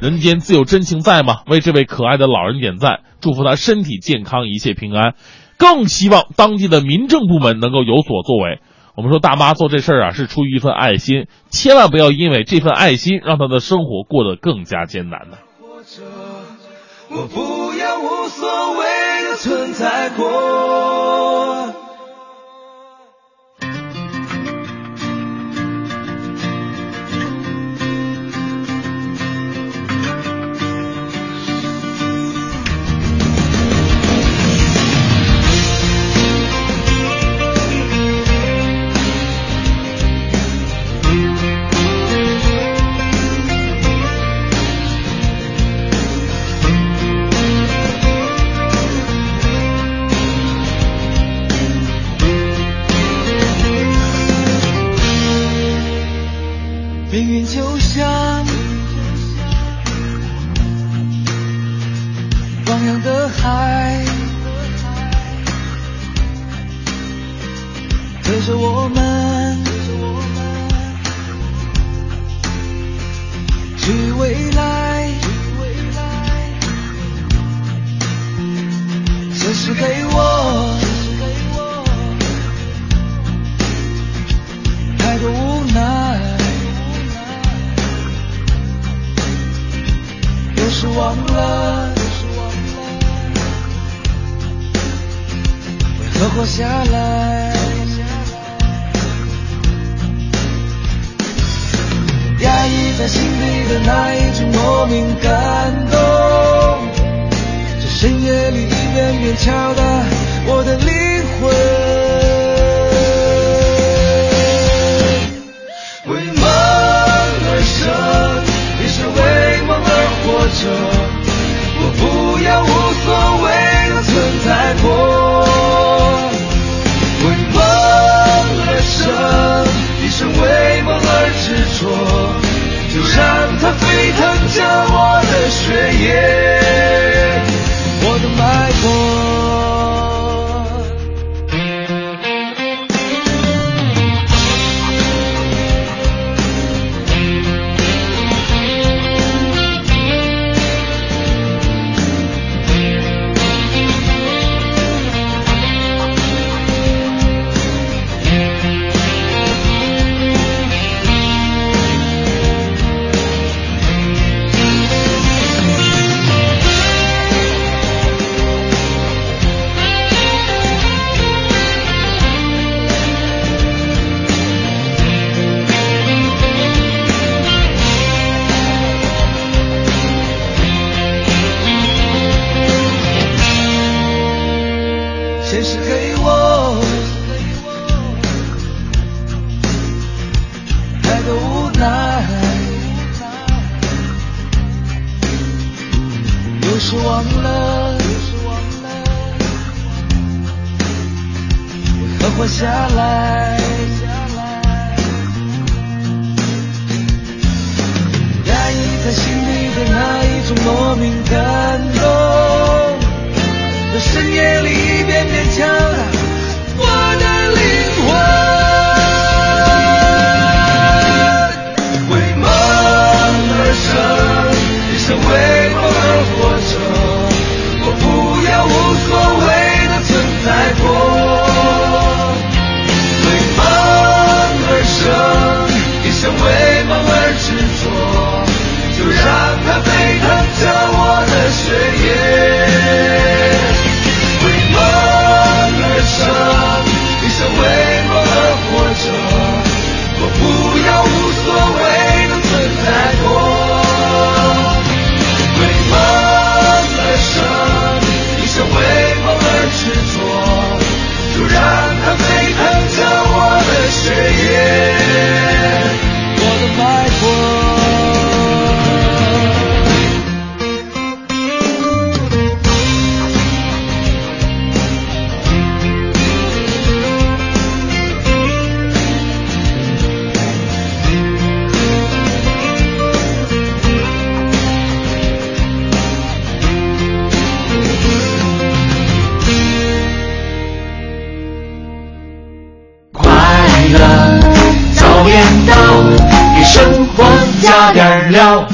人间自有真情在吗？为这位可爱的老人点赞，祝福他身体健康，一切平安，更希望当地的民政部门能够有所作为。我们说大妈做这事儿啊，是出于一份爱心，千万不要因为这份爱心让她的生活过得更加艰难呢。我不要无所谓的存在过。海，推着我们去未来。这是给我太多无奈。有时忘了快活下来，压抑在心底的那一种莫名感动，在深夜里一遍遍敲打我的灵魂。加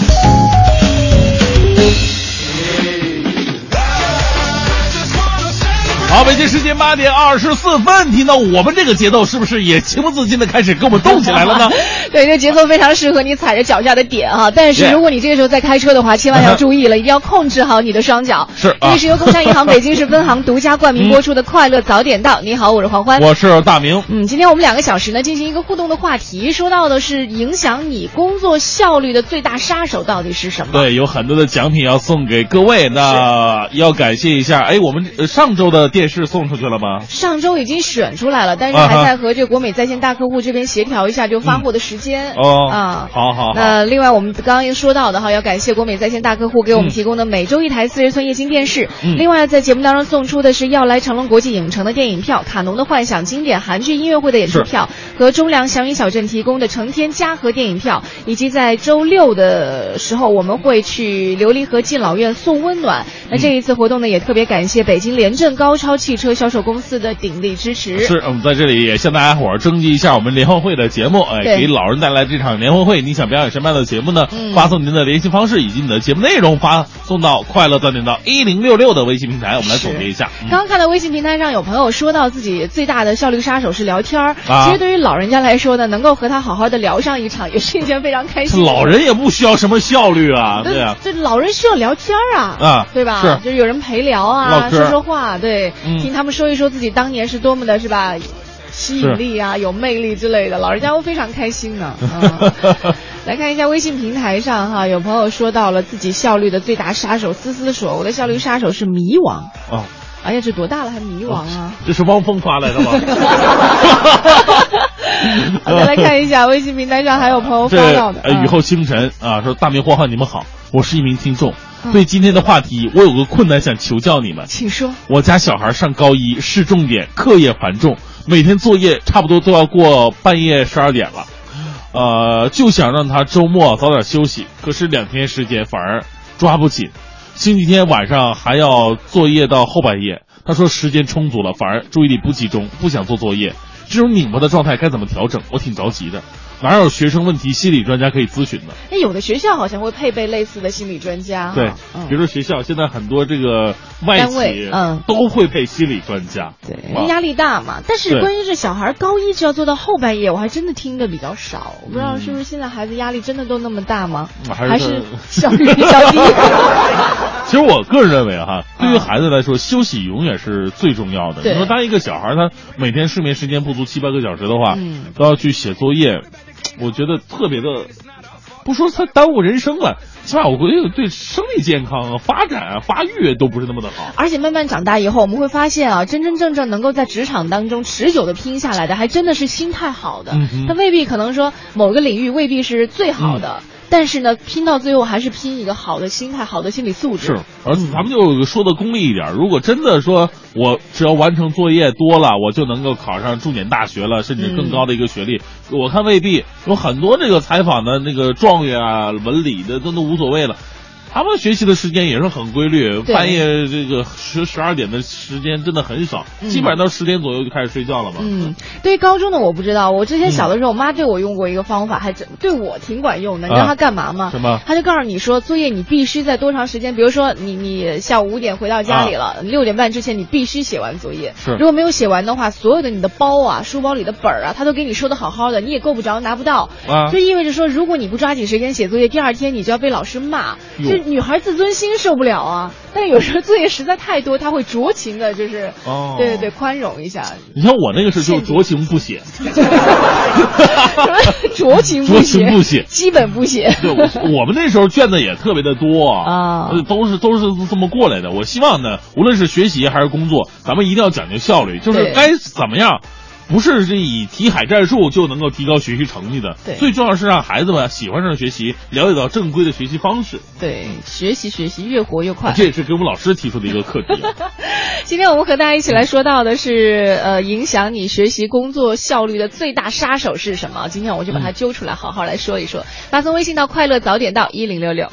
好，北京时间八点二十四分，听到我们这个节奏，是不是也情不自禁的开始跟我们动起来了呢？对，这节奏非常适合你踩着脚下的点啊。但是如果你这个时候在开车的话，千万要 注意了，一定要控制好你的双脚。是啊这里是由工商银行北京市分行独家冠名播出的《快乐早点到》。你好，我是黄欢。我是大明。嗯，今天我们两个小时呢进行一个互动的话题，说到的是影响你工作效率的最大杀手到底是什么？对，有很多的奖品要送给各位，那要感谢一下。哎，我们呃上周的电视送出去了吗？上周已经选出来了，但是还在和这个国美在线大客户这边协调一下，就发货的时间。哦啊，好好好。那另外我们刚刚也说到的哈，要感谢国美在线大客户给我们提供的每周一台四十寸液晶电视。嗯另外在节目当中送出的是要来成龙国际影城的电影票、卡农的幻想经典韩剧音乐会的演出票和中粮祥云小镇提供的成天嘉禾电影票，以及在周六的时候我们会去琉璃河敬老院送温暖。那这一次活动呢，也特别感谢北京廉政高超汽车销售公司的鼎力支持。是我们在这里也向大家伙儿征集一下我们联欢会的节目，哎，给老人带来这场联欢会，你想表演什么样的节目呢？嗯发送您的联系方式以及你的节目内容，发送到快乐早点到一零六六的微信平台，我们来总结一下。嗯刚刚看到微信平台上有朋友说到自己最大的效率杀手是聊天儿、啊其实对于老人家来说呢，能够和他好好的聊上一场，也是一件非常开心。老人也不需要什么效率啊，对啊。这老人需要聊天儿啊，啊对吧？是就是有人陪聊啊，说说话，对，嗯听他们说一说自己当年是多么的，是吧？吸引力啊，有魅力之类的，老人家都非常开心呢。嗯来看一下微信平台上哈，有朋友说到了自己效率的最大杀手，思思说我的效率杀手是迷惘。哦，哎呀，这多大了还迷惘啊！这是汪峰发来的吗？好，再来看一下微信平台上还有朋友发到的，呃，雨后星辰啊，说大明霍浩你们好，我是一名听众，对今天的话题，我有个困难想求教你们。请说。我家小孩上高一，是重点，课业繁重，每天作业差不多都要过半夜十二点了，呃，就想让他周末早点休息，可是两天时间反而抓不紧，星期天晚上还要作业到后半夜。他说时间充足了，反而注意力不集中，不想做作业。这种拧巴的状态该怎么调整？我挺着急的。哪有学生问题心理专家可以咨询的？哎，有的学校好像会配备类似的心理专家。对，嗯比如说学校现在很多这个外企，嗯都会配心理专家。对，啊因为压力大嘛。但是关于这小孩高一就要做到后半夜，我还真的听的比较少。我不知道是不是现在孩子压力真的都那么大吗？嗯还是还是效率比较低？其实我个人认为哈，对于孩子来说，休息永远是最重要的。对你说当一个小孩他每天睡眠时间不足七八个小时的话，嗯都要去写作业，我觉得特别的，不说他耽误人生了，起码我觉得对生理健康啊、发展啊、发育都不是那么的好。而且慢慢长大以后，我们会发现啊，真真正正能够在职场当中持久的拼下来的，还真的是心态好的。嗯他未必可能说某个领域未必是最好的。但是呢，拼到最后还是拼一个好的心态、好的心理素质。是，而且咱们就说的功利一点，如果真的说我只要完成作业多了，我就能够考上重点大学了，甚至更高的一个学历，我看未必。有很多这个采访的那个状元啊、文理的都都无所谓了。他们学习的时间也是很规律，半夜这个十十二点的时间真的很少，嗯基本上到十点左右就开始睡觉了嘛。嗯，对于高中的我不知道，我之前小的时候，我妈对我用过一个方法，还真对我挺管用的。你知道啊她干嘛吗？什么她就告诉你说，作业你必须在多长时间，比如说你你下午五点回到家里了，六、点半之前你必须写完作业。是如果没有写完的话，所有的你的包啊、书包里的本儿啊，她都给你收的好好的，你也够不着，拿不到。啊就意味着说，如果你不抓紧时间写作业，第二天你就要被老师骂。女孩自尊心受不了啊。但有时候作业实在太多，她会酌情的，就是、哦对对对，宽容一下。你像我那个是就 酌情不写，酌情不酌写，情不写基本不写。对，我我们那时候卷子也特别的多啊呃 都是都是这么过来的。我希望呢，无论是学习还是工作，咱们一定要讲究效率，就是该怎么样。不是这以题海战术就能够提高学习成绩的，对最重要是让孩子们喜欢上学习，了解到正规的学习方式。对，学习学习，越活越快。这也是给我们老师提出的一个课题啊。今天我们和大家一起来说到的是，呃，影响你学习工作效率的最大杀手是什么？今天我就把它揪出来，好好来说一说。发送微信到快乐早点到一零六六。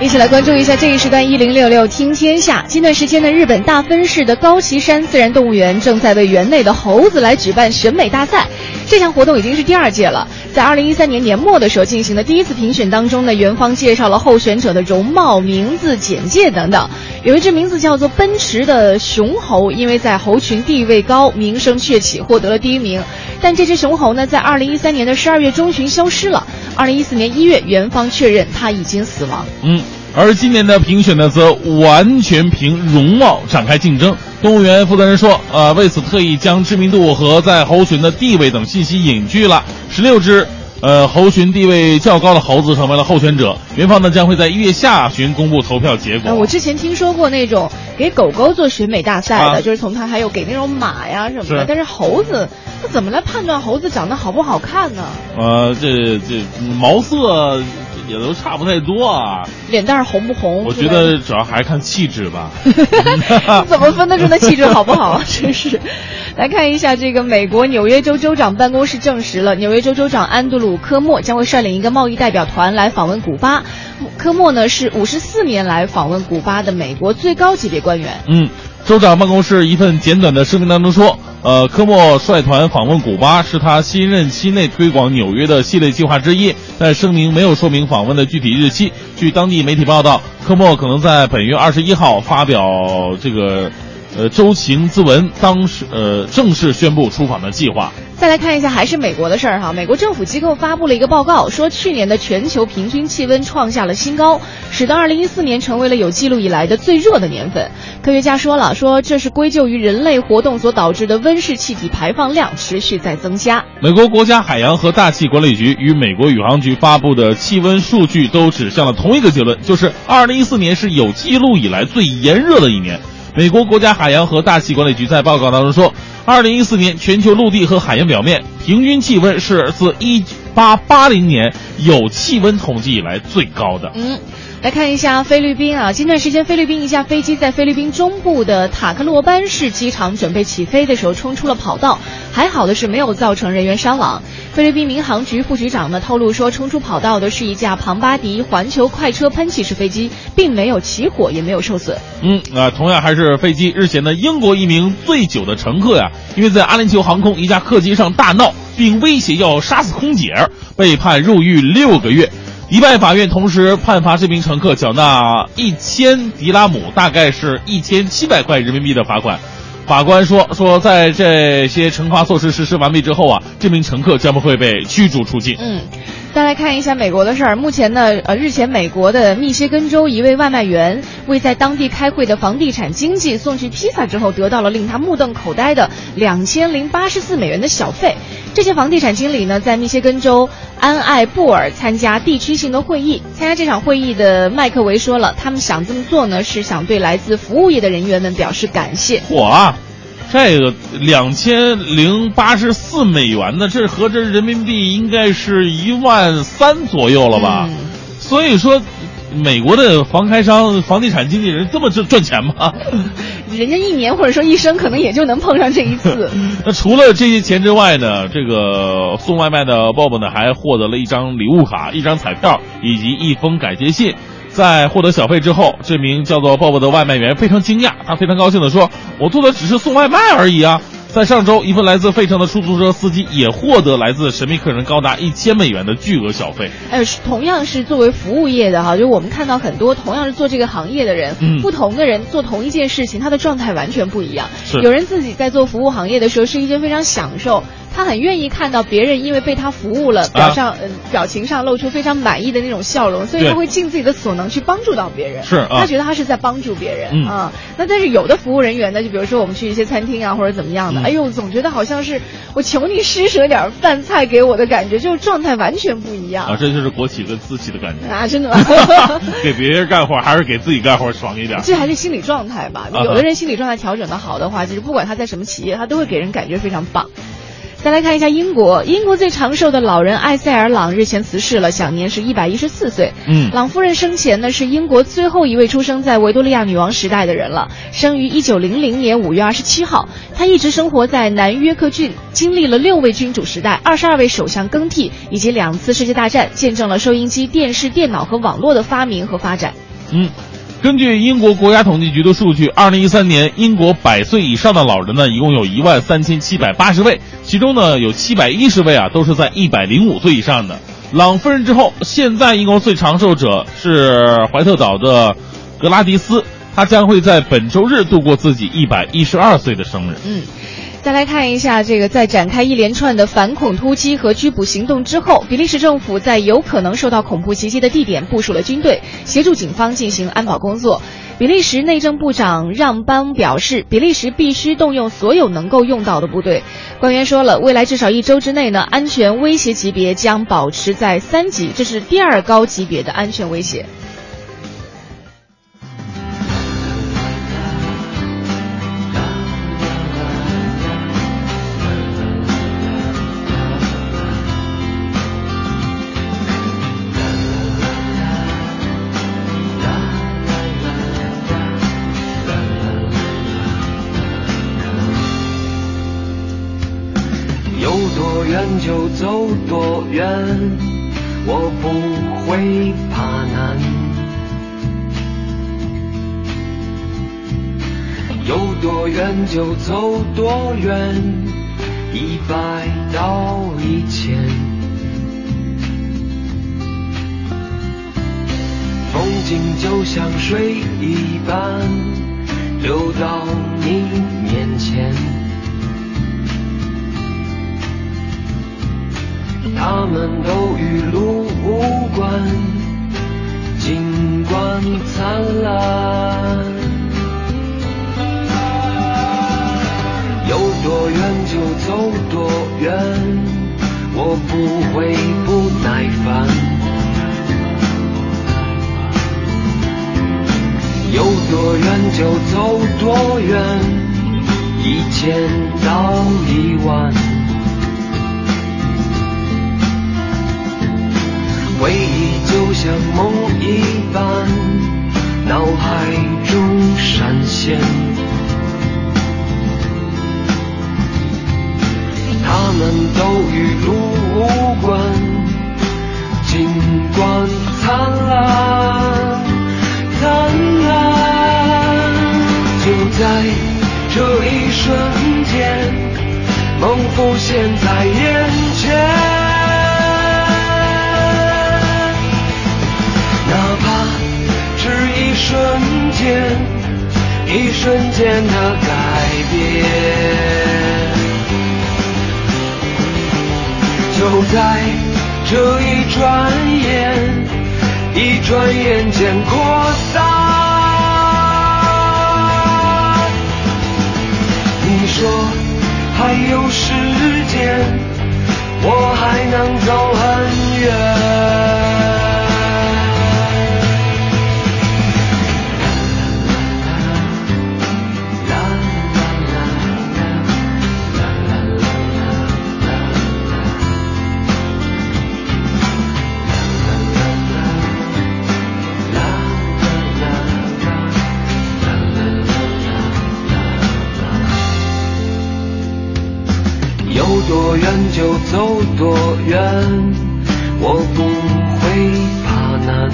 一起来关注一下这一时段一零六六听天下。近段时间呢，日本大分市的高崎山自然动物园正在为园内的猴子来举办选美大赛。这项活动已经是第二届了，在二零一三年年末的时候进行的第一次评选当中呢，园方介绍了候选者的容貌、名字、简介等等。有一只名字叫做奔驰的雄猴，因为在猴群地位高，名声鹊起，获得了第一名。但这只雄猴呢，在二零一三年的十二月中旬消失了。二零一四年一月，园方确认它已经死亡。嗯，而今年的评选呢，则完全凭容貌展开竞争。动物园负责人说，呃，为此特意将知名度和在猴群的地位等信息隐去了。十六只，呃，猴群地位较高的猴子成为了候选者。园方呢将会在一月下旬公布投票结果。呃，我之前听说过那种给狗狗做选美大赛的，啊就是从它还有给那种马呀什么的是。但是猴子，那怎么来判断猴子长得好不好看呢？呃，这这毛色也都差不太多啊。脸蛋儿红不红？我觉得主要还是看气质吧。怎么分得出那气质好不好啊？真是。来看一下这个美国纽约州州长办公室证实了，纽约州州长安德鲁·科莫将会率领一个贸易代表团来访问古巴。科莫呢是五十四年来访问古巴的美国最高级别官员。嗯，州长办公室一份简短的声明当中说，呃，科莫率团访问古巴是他新任期内推广纽约的系列计划之一，但声明没有说明访问的具体日期。据当地媒体报道，科莫可能在本月二十一号发表这个。呃，周晴咨文当时呃正式宣布出访的计划。再来看一下，还是美国的事儿哈。美国政府机构发布了一个报告，说去年的全球平均气温创下了新高，使得2014年成为了有记录以来的最热的年份。科学家说了，说这是归咎于人类活动所导致的温室气体排放量持续在增加。美国国家海洋和大气管理局与美国宇航局发布的气温数据都指向了同一个结论，就是2014年是有记录以来最炎热的一年。美国国家海洋和大气管理局在报告当中说，二零一四年全球陆地和海洋表面平均气温是自一八八零年有气温统计以来最高的。嗯。来看一下菲律宾啊，近段时间菲律宾一架飞机在菲律宾中部的塔克洛班市机场准备起飞的时候冲出了跑道，还好的是没有造成人员伤亡。菲律宾民航局副局长呢透露说，冲出跑道的是一架庞巴迪环球快车喷气式飞机，并没有起火，也没有受损。嗯啊、同样还是飞机，日前呢，英国一名醉酒的乘客呀，因为在阿联酋航空一架客机上大闹，并威胁要杀死空姐儿，被判入狱六个月。迪拜法院同时判罚这名乘客缴纳一千迪拉姆，大概是一千七百块人民币的罚款。法官说说，在这些惩罚措施实施完毕之后啊，这名乘客将不会被驱逐出境。嗯，再来看一下美国的事儿。目前呢，呃，日前美国的密歇根州一位外卖员为在当地开会的房地产经纪送去披萨之后，得到了令他目瞪口呆的两千零八十四美元的小费。这些房地产经理呢，在密歇根州安艾布尔参加地区性的会议。参加这场会议的麦克维说了，他们想这么做呢，是想对来自服务业的人员们表示感谢。我，这个两千零八十四美元呢，这合着人民币应该是一万三左右了吧？嗯所以说，美国的房开商、房地产经纪人这么赚赚钱吗？人家一年或者说一生可能也就能碰上这一次。那除了这些钱之外呢，这个送外卖的 Bob 呢，还获得了一张礼物卡、一张彩票以及一封感谢信。在获得小费之后，这名叫做鲍勃的外卖员非常惊讶，他非常高兴地说：“我做的只是送外卖而已啊！”在上周，一份来自费城的出租车司机也获得来自神秘客人高达一千美元的巨额小费。哎，是同样是作为服务业的哈，就我们看到很多同样是做这个行业的人，嗯不同的人做同一件事情，他的状态完全不一样。有人自己在做服务行业的时候是一件非常享受，他很愿意看到别人因为被他服务了，表上、嗯表情上露出非常满意的那种笑容，所以他会尽自己的所能去帮助到别人。是啊他觉得他是在帮助别人、嗯啊。那但是有的服务人员呢，就比如说我们去一些餐厅啊或者怎么样的，嗯哎呦，总觉得好像是我求你施舍点饭菜给我的感觉，就是状态完全不一样啊，这就是国企跟私企的感觉。啊，真的吗？给别人干活还是给自己干活爽一点。这还是心理状态吧。有的人心理状态调整的好的话，其实不管他在什么企业，他都会给人感觉非常棒。再来看一下英国，英国最长寿的老人艾塞尔朗日前辞世了，享年是一百一十四岁。嗯朗夫人生前呢是英国最后一位出生在维多利亚女王时代的人了，生于一九零零年五月二十七号。她一直生活在南约克郡，经历了六位君主时代、二十二位首相更替以及两次世界大战，见证了收音机、电视、电脑和网络的发明和发展。嗯，根据英国国家统计局的数据，二零一三年英国百岁以上的老人呢，一共有一万三千七百八十位，其中呢有七百一十位啊都是在一百零五岁以上的。朗夫人之后，现在英国最长寿者是怀特岛的格拉迪斯，她将会在本周日度过自己一百一十二岁的生日。嗯，再来看一下这个，在展开一连串的反恐突击和拘捕行动之后，比利时政府在有可能受到恐怖袭击的地点部署了军队，协助警方进行安保工作。比利时内政部长让邦表示，比利时必须动用所有能够用到的部队。官员说了，未来至少一周之内呢，安全威胁级别将保持在三级，这是第二高级别的安全威胁。多远，一百到一千。风景就像水一般，流到你面前。他们都与路无关，尽管灿烂。走多远，我不会不耐烦。有多远就走多远，一千到一万。回忆就像梦一般，脑海中闪现。他们都与路无关，尽管灿烂，灿烂。就在这一瞬间，梦浮现在眼前。哪怕只一瞬间，一瞬间的改变，就在这一转眼，一转眼间扩散。你说还有时间，我还能走很远。多远就走多远，我不会怕难。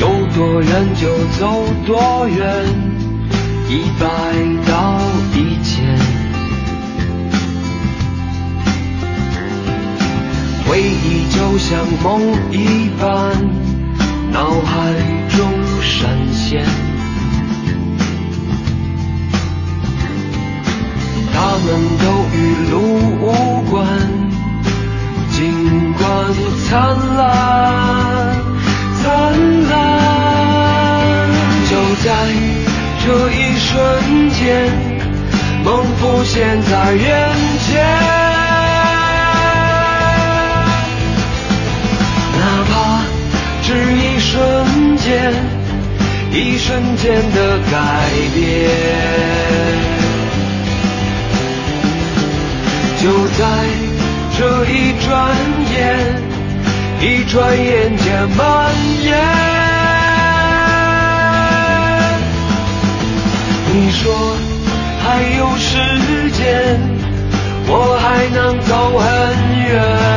有多远就走多远，一百到一千。回忆就像梦一般，脑海中闪现。们都与路无关，尽管灿烂，灿烂。就在这一瞬间，梦浮现在眼前。哪怕只一瞬间，一瞬间的改变。在这一转眼，一转眼间蔓延。你说还有时间，我还能走很远。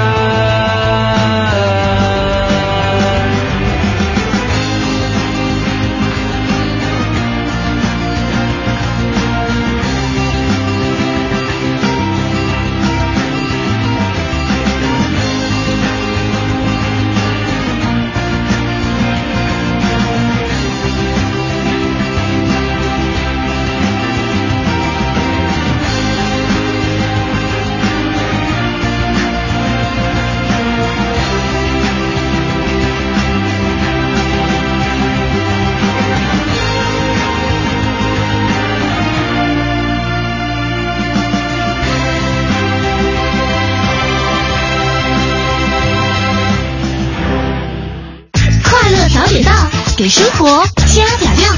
生活加点料。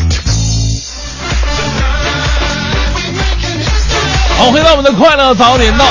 好，回到我们的快乐早点到。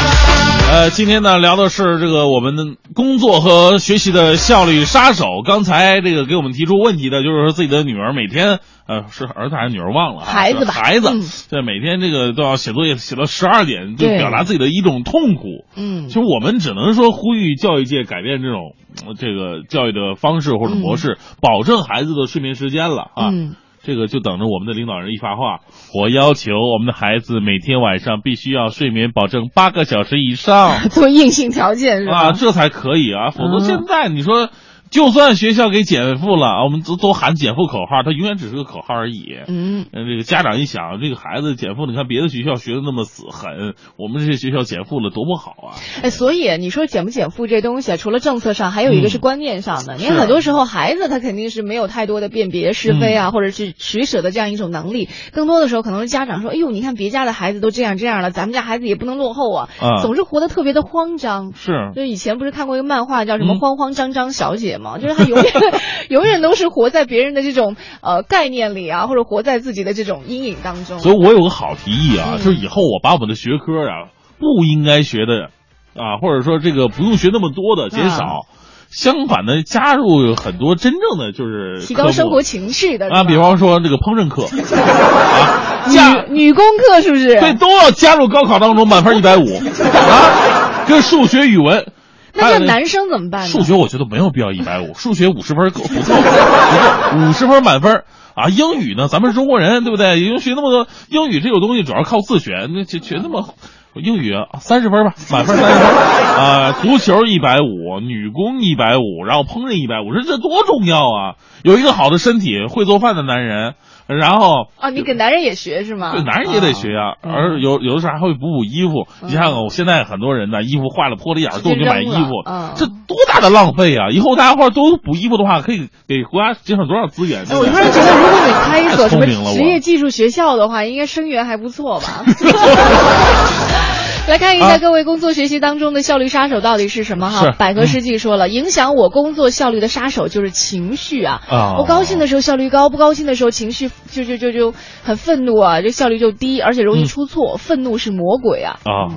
呃，今天呢聊的是这个我们的工作和学习的效率杀手。刚才这个给我们提出问题的就是说自己的女儿每天呃是儿子还是女儿忘了啊？孩子吧孩子嗯，对，每天这个都要写作业写到十二点，就表达自己的一种痛苦。嗯其实我们只能说呼吁教育界改变这种呃这个教育的方式或者模式，保证孩子的睡眠时间了啊。嗯这个就等着我们的领导人一发话，我要求我们的孩子每天晚上必须要睡眠保证八个小时以上 做硬性条件是吧？啊，这才可以啊，否则嗯现在你说。就算学校给减负了，我们都都喊减负口号，它永远只是个口号而已。嗯，呃，这个家长一想，这个孩子减负，你看别的学校学的那么死狠，我们这些学校减负了多不好啊！哎，所以你说减不减负这东西啊，除了政策上，还有一个是观念上的。你看，是很多时候孩子他肯定是没有太多的辨别是非啊，或者是取舍的这样一种能力。更多的时候，可能是家长说：“哎呦，你看别家的孩子都这样这样了，咱们家孩子也不能落后啊。嗯总是活得特别的慌张。是，就以前不是看过一个漫画叫什么嗯《慌慌张张小姐》吗？就是他永远 永远都是活在别人的这种呃概念里啊，或者活在自己的这种阴影当中。所以我有个好提议啊，嗯就是以后我把我们的学科啊不应该学的啊，或者说这个不用学那么多的减少，相反的加入很多真正的就是提高生活情趣的啊，比方说这个烹饪课 啊，加女女工课是不是？对都要加入高考当中，满分一百五 啊，跟数学、语文。那还有这男生怎么办呢？数学我觉得没有必要一百五，数学五十分够不够？不够，五十分满分啊！英语呢，咱们是中国人，对不对？英学那么多，英语这种东西主要靠自学，那学学那么。英语啊，三十分吧，满分三十分啊！足球一百五，女工一百五，然后烹饪一百五，这这多重要啊！有一个好的身体，会做饭的男人，然后啊，你给男人也学是吗？对，男人也得学呀、嗯而有有的时候还会补补衣服。你看看，我现在很多人呢，衣服坏了破了眼儿，都去买衣服这多大的浪费啊！以后大家伙都补衣服的话，可以给国家节省多少资源？哎，我突然觉得，如果你开一所什么职业技术学校的话，应该生源还不错吧？来看一下啊各位工作学习当中的效率杀手到底是什么哈？百合世纪说了，影响我工作效率的杀手就是情绪啊。啊我高兴的时候效率高，不高兴的时候情绪就就就就很愤怒啊，这效率就低，而且容易嗯出错。愤怒是魔鬼啊！啊，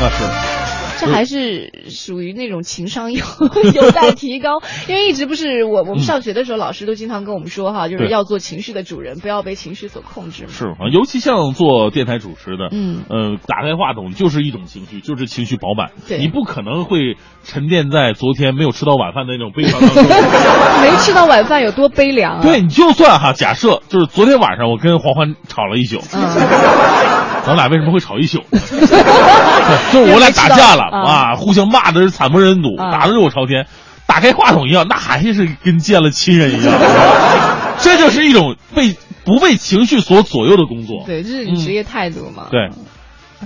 那是这还是属于那种情商有 有待提高，因为一直不是我我们上学的时候，老师都经常跟我们说哈，就是要做情绪的主人，不要被情绪所控制。嘛。是啊，尤其像做电台主持的，嗯。呃，打开话筒就是一种情绪，就是情绪饱满，对。你不可能会沉淀在昨天没有吃到晚饭的那种悲伤当中。没吃到晚饭有多悲凉啊！对，你就算哈，假设就是昨天晚上我跟黄欢吵了一宿，嗯，咱俩为什么会吵一宿？呢？就是我俩打架了。嗯啊，互相骂的是惨不忍睹，嗯打得热火朝天。打开话筒一样，那还是跟见了亲人一样。这就是一种被不被情绪所左右的工作。对，这是你职业态度嘛。对，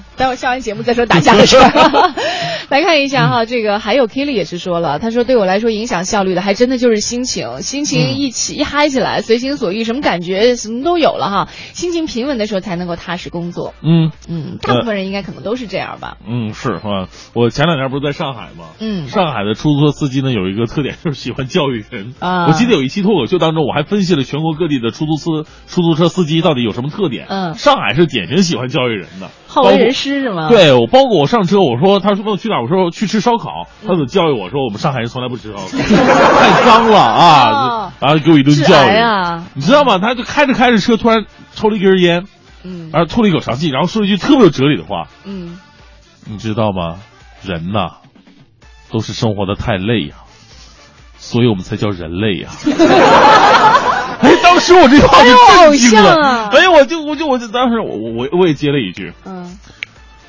待会儿下完节目再说打架的事儿。来看一下哈，这个还有 Kelly 也是说了，他说对我来说影响效率的还真的就是心情，心情一起、一嗨起来，随心所欲，什么感觉什么都有了哈。心情平稳的时候才能够踏实工作。嗯嗯，大部分人应该可能都是这样吧。嗯，是啊？我前两天不是在上海吗？嗯上海的出租车司机呢有一个特点，就是喜欢教育人。啊我记得有一期脱口秀当中，我还分析了全国各地的出租车出租车司机到底有什么特点。嗯上海是典型喜欢教育人的，好为人师是吗？，对，我包括我上车，我说他说问我去哪，我说去吃烧烤，他怎么教育我说我们上海人从来不吃烧烤，太脏了啊哦，然后给我一顿教育。啊，你知道吗？他就开着开着车，突然抽了一根烟，嗯。然后吐了一口长气，然后说了一句特别有哲理的话，嗯，你知道吗？人呐，都是生活的太累呀、所以我们才叫人类呀、哎，当时我这句话就震惊了，哎呦偶像啊。哎，我就我就我就当时我我我也接了一句，嗯，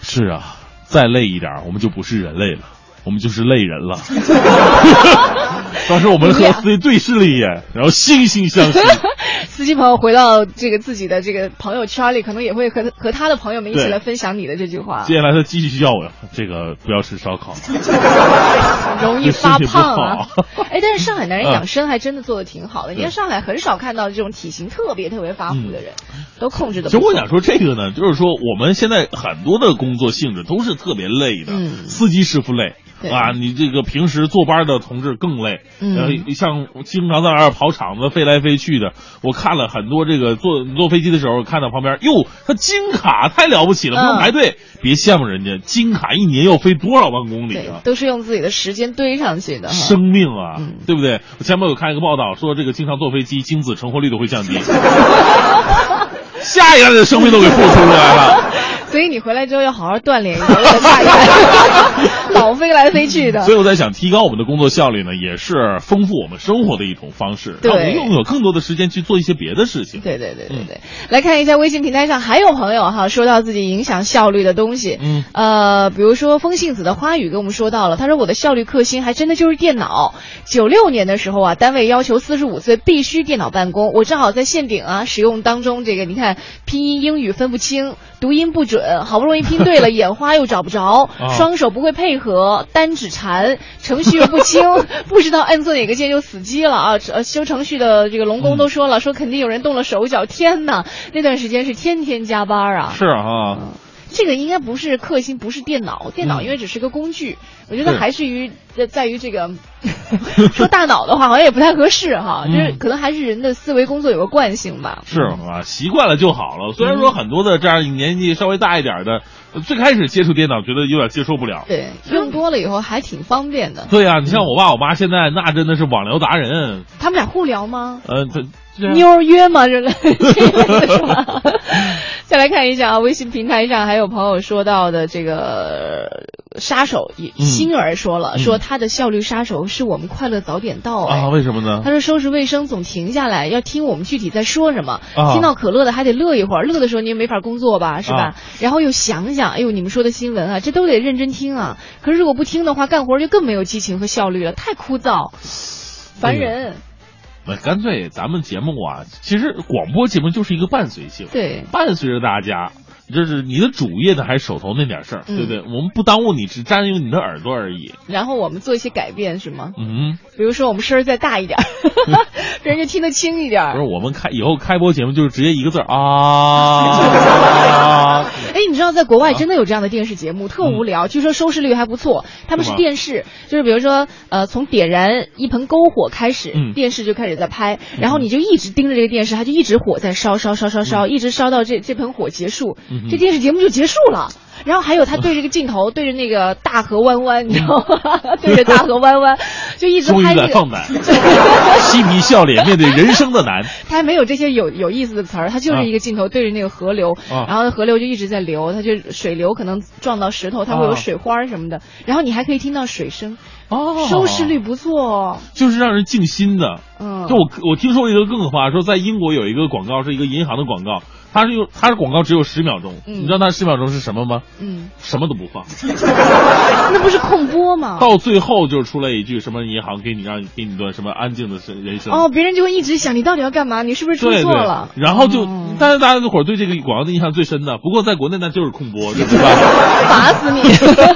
是啊，再累一点，我们就不是人类了，我们就是累人了。当时我们和司机对视了一眼，然后惺惺相惜。司机朋友回到这个自己的这个朋友圈里，可能也会和和他的朋友们一起来分享你的这句话，接下来他继续叫我，这个不要吃烧烤，容易发胖啊。哎，但是上海男人嗯养生还真的做的挺好的。你看对上海很少看到这种体型特别特别发福的人，都控制的。其实我想说这个呢，就是说我们现在很多的工作性质都是特别累的，嗯司机师傅累。对啊，你这个平时坐班的同志更累，嗯呃，像经常在那儿跑场子飞来飞去的，我看了很多这个坐坐飞机的时候，看到旁边，哟，他金卡太了不起了，不用嗯排队，别羡慕人家，金卡一年要飞多少万公里啊，！都是用自己的时间堆上去的。生命啊，嗯对不对？我前面有看一个报道说，这个经常坐飞机，精子成活率都会降低，下一代的生命都给付出来了。所以你回来之后要好好锻炼一下，老飞来飞去的所。以我在想，提高我们的工作效率呢，也是丰富我们生活的一种方式，对让我们拥有更多的时间去做一些别的事情。对对对对对，来看一下微信平台上还有朋友哈说到自己影响效率的东西，嗯，呃，比如说风信子的花语跟我们说到了，他说我的效率克星还真的就是电脑。九六年的时候啊，单位要求四十五岁必须电脑办公，我正好在线顶啊，使用当中这个你看拼音英语分不清，读音不准，好不容易拼对了，眼花又找不着，啊双手不会配合，单指禅，程序又不清，不知道按错哪个键就死机了啊！呃，修程序的这个龙工都说了，说肯定有人动了手脚。天哪，那段时间是天天加班啊！是啊，这个应该不是克星，不是电脑，电脑因为只是个工具，我觉得还是于在在于这个 说大脑的话，好像也不太合适哈，嗯就是可能还是人的思维工作有个惯性吧。是啊，习惯了就好了。虽然说很多的这样年纪稍微大一点的，呃最开始接触电脑觉得有点接受不了。对，用多了以后还挺方便的。对呀、你像我爸我妈现在那真的是网聊达人，他们俩互聊吗？呃，他这妞儿约吗？这类 这类的是吧？再来看一下啊，微信平台上还有朋友说到的这个呃杀手，也嗯星儿说了，嗯说他的效率杀手是我们快乐早点到哎。啊，为什么呢他？说收拾卫生总停下来，要听我们具体在说什么。啊听到可乐的还得乐一会儿，乐的时候你也没法工作吧，是吧？啊然后又想想，哎呦，你们说的新闻啊，这都得认真听啊。可是如果不听的话，干活就更没有激情和效率了，太枯燥，烦人。那干脆咱们节目啊，其实广播节目就是一个伴随性，对，伴随着大家。就是你的主业的，还是手头那点事儿，嗯对不对？我们不耽误你，只占用你的耳朵而已。然后我们做一些改变，是吗？嗯，比如说我们声儿再大一点儿，别人家听得清一点儿。不是，我们开以后开播节目就是直接一个字儿啊。哎，你知道在国外真的有这样的电视节目，特无聊，据说收视率还不错。他们是电视，就是比如说，呃，从点燃一盆篝火开始，嗯电视就开始在拍，然后你就一直盯着这个电视，它就一直火在烧烧烧烧烧，一直烧到这这盆火结束，嗯这电视节目就结束了。然后还有他对着这个镜头，对着那个大河弯弯，你知道吗？对着大河弯弯，就一直终于拍这个。敢放胆，嬉皮笑脸面对人生的难。他还没有这些有有意思的词儿，他就是一个镜头对着那个河流，啊然后河流就一直在流，它就水流可能撞到石头，它会有啊水花什么的，然后你还可以听到水声，哦收视率不错哦。就是让人静心的。嗯就我我听说一个更可怕，说在英国有一个广告是一个银行的广告，它是用他的广告只有十秒钟，嗯你知道它十秒钟是什么吗？嗯，什么都不放，那不是控播吗？到最后就出来一句什么银行给你让你给你一段什么安静的人生。哦，别人就会一直想你到底要干嘛？你是不是出对对错了？，然后就，哦但是大家伙儿对这个广告的印象最深的，不过在国内那就是空播，这没办法。罚死你！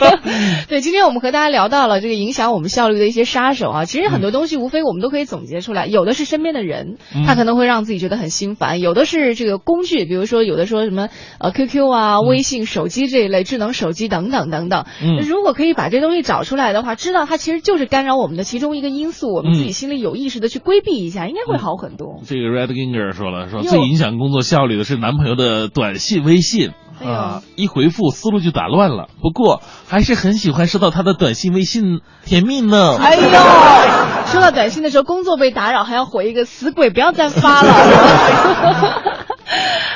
对，今天我们和大家聊到了这个影响我们效率的一些杀手啊，其实很多东西无非我们都可以总结出来，有的是身边的人，嗯他可能会让自己觉得很心烦；有的是这个工具，比如说有的说什么呃 QQ 啊、微信、手机这一类智能手机等等等等。嗯如果可以把这东西找出来的话，知道它其实就是干扰我们的其中一个因素，我们自己嗯心里有意识的去规避一下，应该会好很多。这个 Red Ginger 说了，说最影响工作效率的是男朋友的短信、微信。啊，一回复思路就打乱了。不过还是很喜欢收到他的短信、微信，甜蜜呢。哎呦，收到短信的时候，工作被打扰，还要回一个死鬼，不要再发了。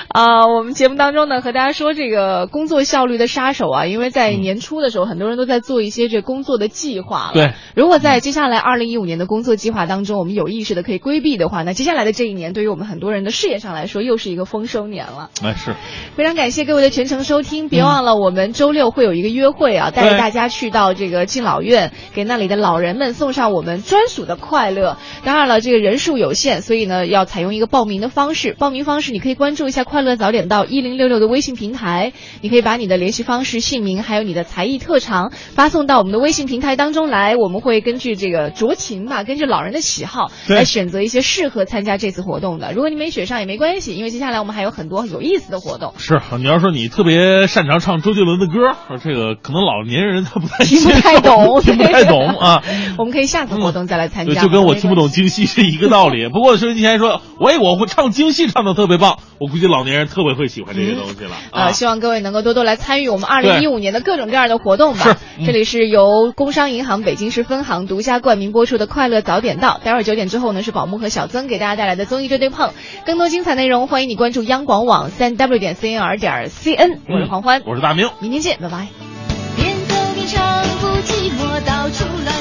啊、我们节目当中呢，和大家说这个工作效率的杀手啊，因为在年初的时候，很多人都在做一些这工作的计划了。对，如果在接下来二零一五年的工作计划当中，我们有意识的可以规避的话，那接下来的这一年，对于我们很多人的事业上来说，又是一个丰收年了。哎，是，非常感谢各位的全程收听，别忘了我们周六会有一个约会啊，带着大家去到这个敬老院，给那里的老人们送上我们专属的快乐。当然了，这个人数有限，所以呢要采用一个报名的方式。报名方式你可以关注一下“快乐早点到”一零六六的微信平台，你可以把你的联系方式、姓名还有你的才艺特长发送到我们的微信平台当中来，我们会根据这个酌情吧，根据老人的喜好对来选择一些适合参加这次活动的。如果你没选上也没关系，因为接下来我们还有很多有意思的活动。是你要说你特别擅长唱周杰伦的歌，说这个可能老年人他不太听不太懂 听不太懂啊。我们可以下次活动再来参对，加，就跟我听不懂。京戏是一个道理。不过收音机前说，喂，我会唱京戏，唱的特别棒，我估计老年人特别会喜欢这些东西了啊呃，。希望各位能够多多来参与我们二零一五年的各种各样的活动吧。这里是由工商银行北京市分行独家冠名播出的《快乐早点到》。待会儿九点之后呢，是宝木和小曾给大家带来的综艺对对碰。更多精彩内容，欢迎你关注央广网三 w 点 cnr 点 cn。我是黄欢，我是大明。明天见，拜拜。边走边唱不寂寞，到处乱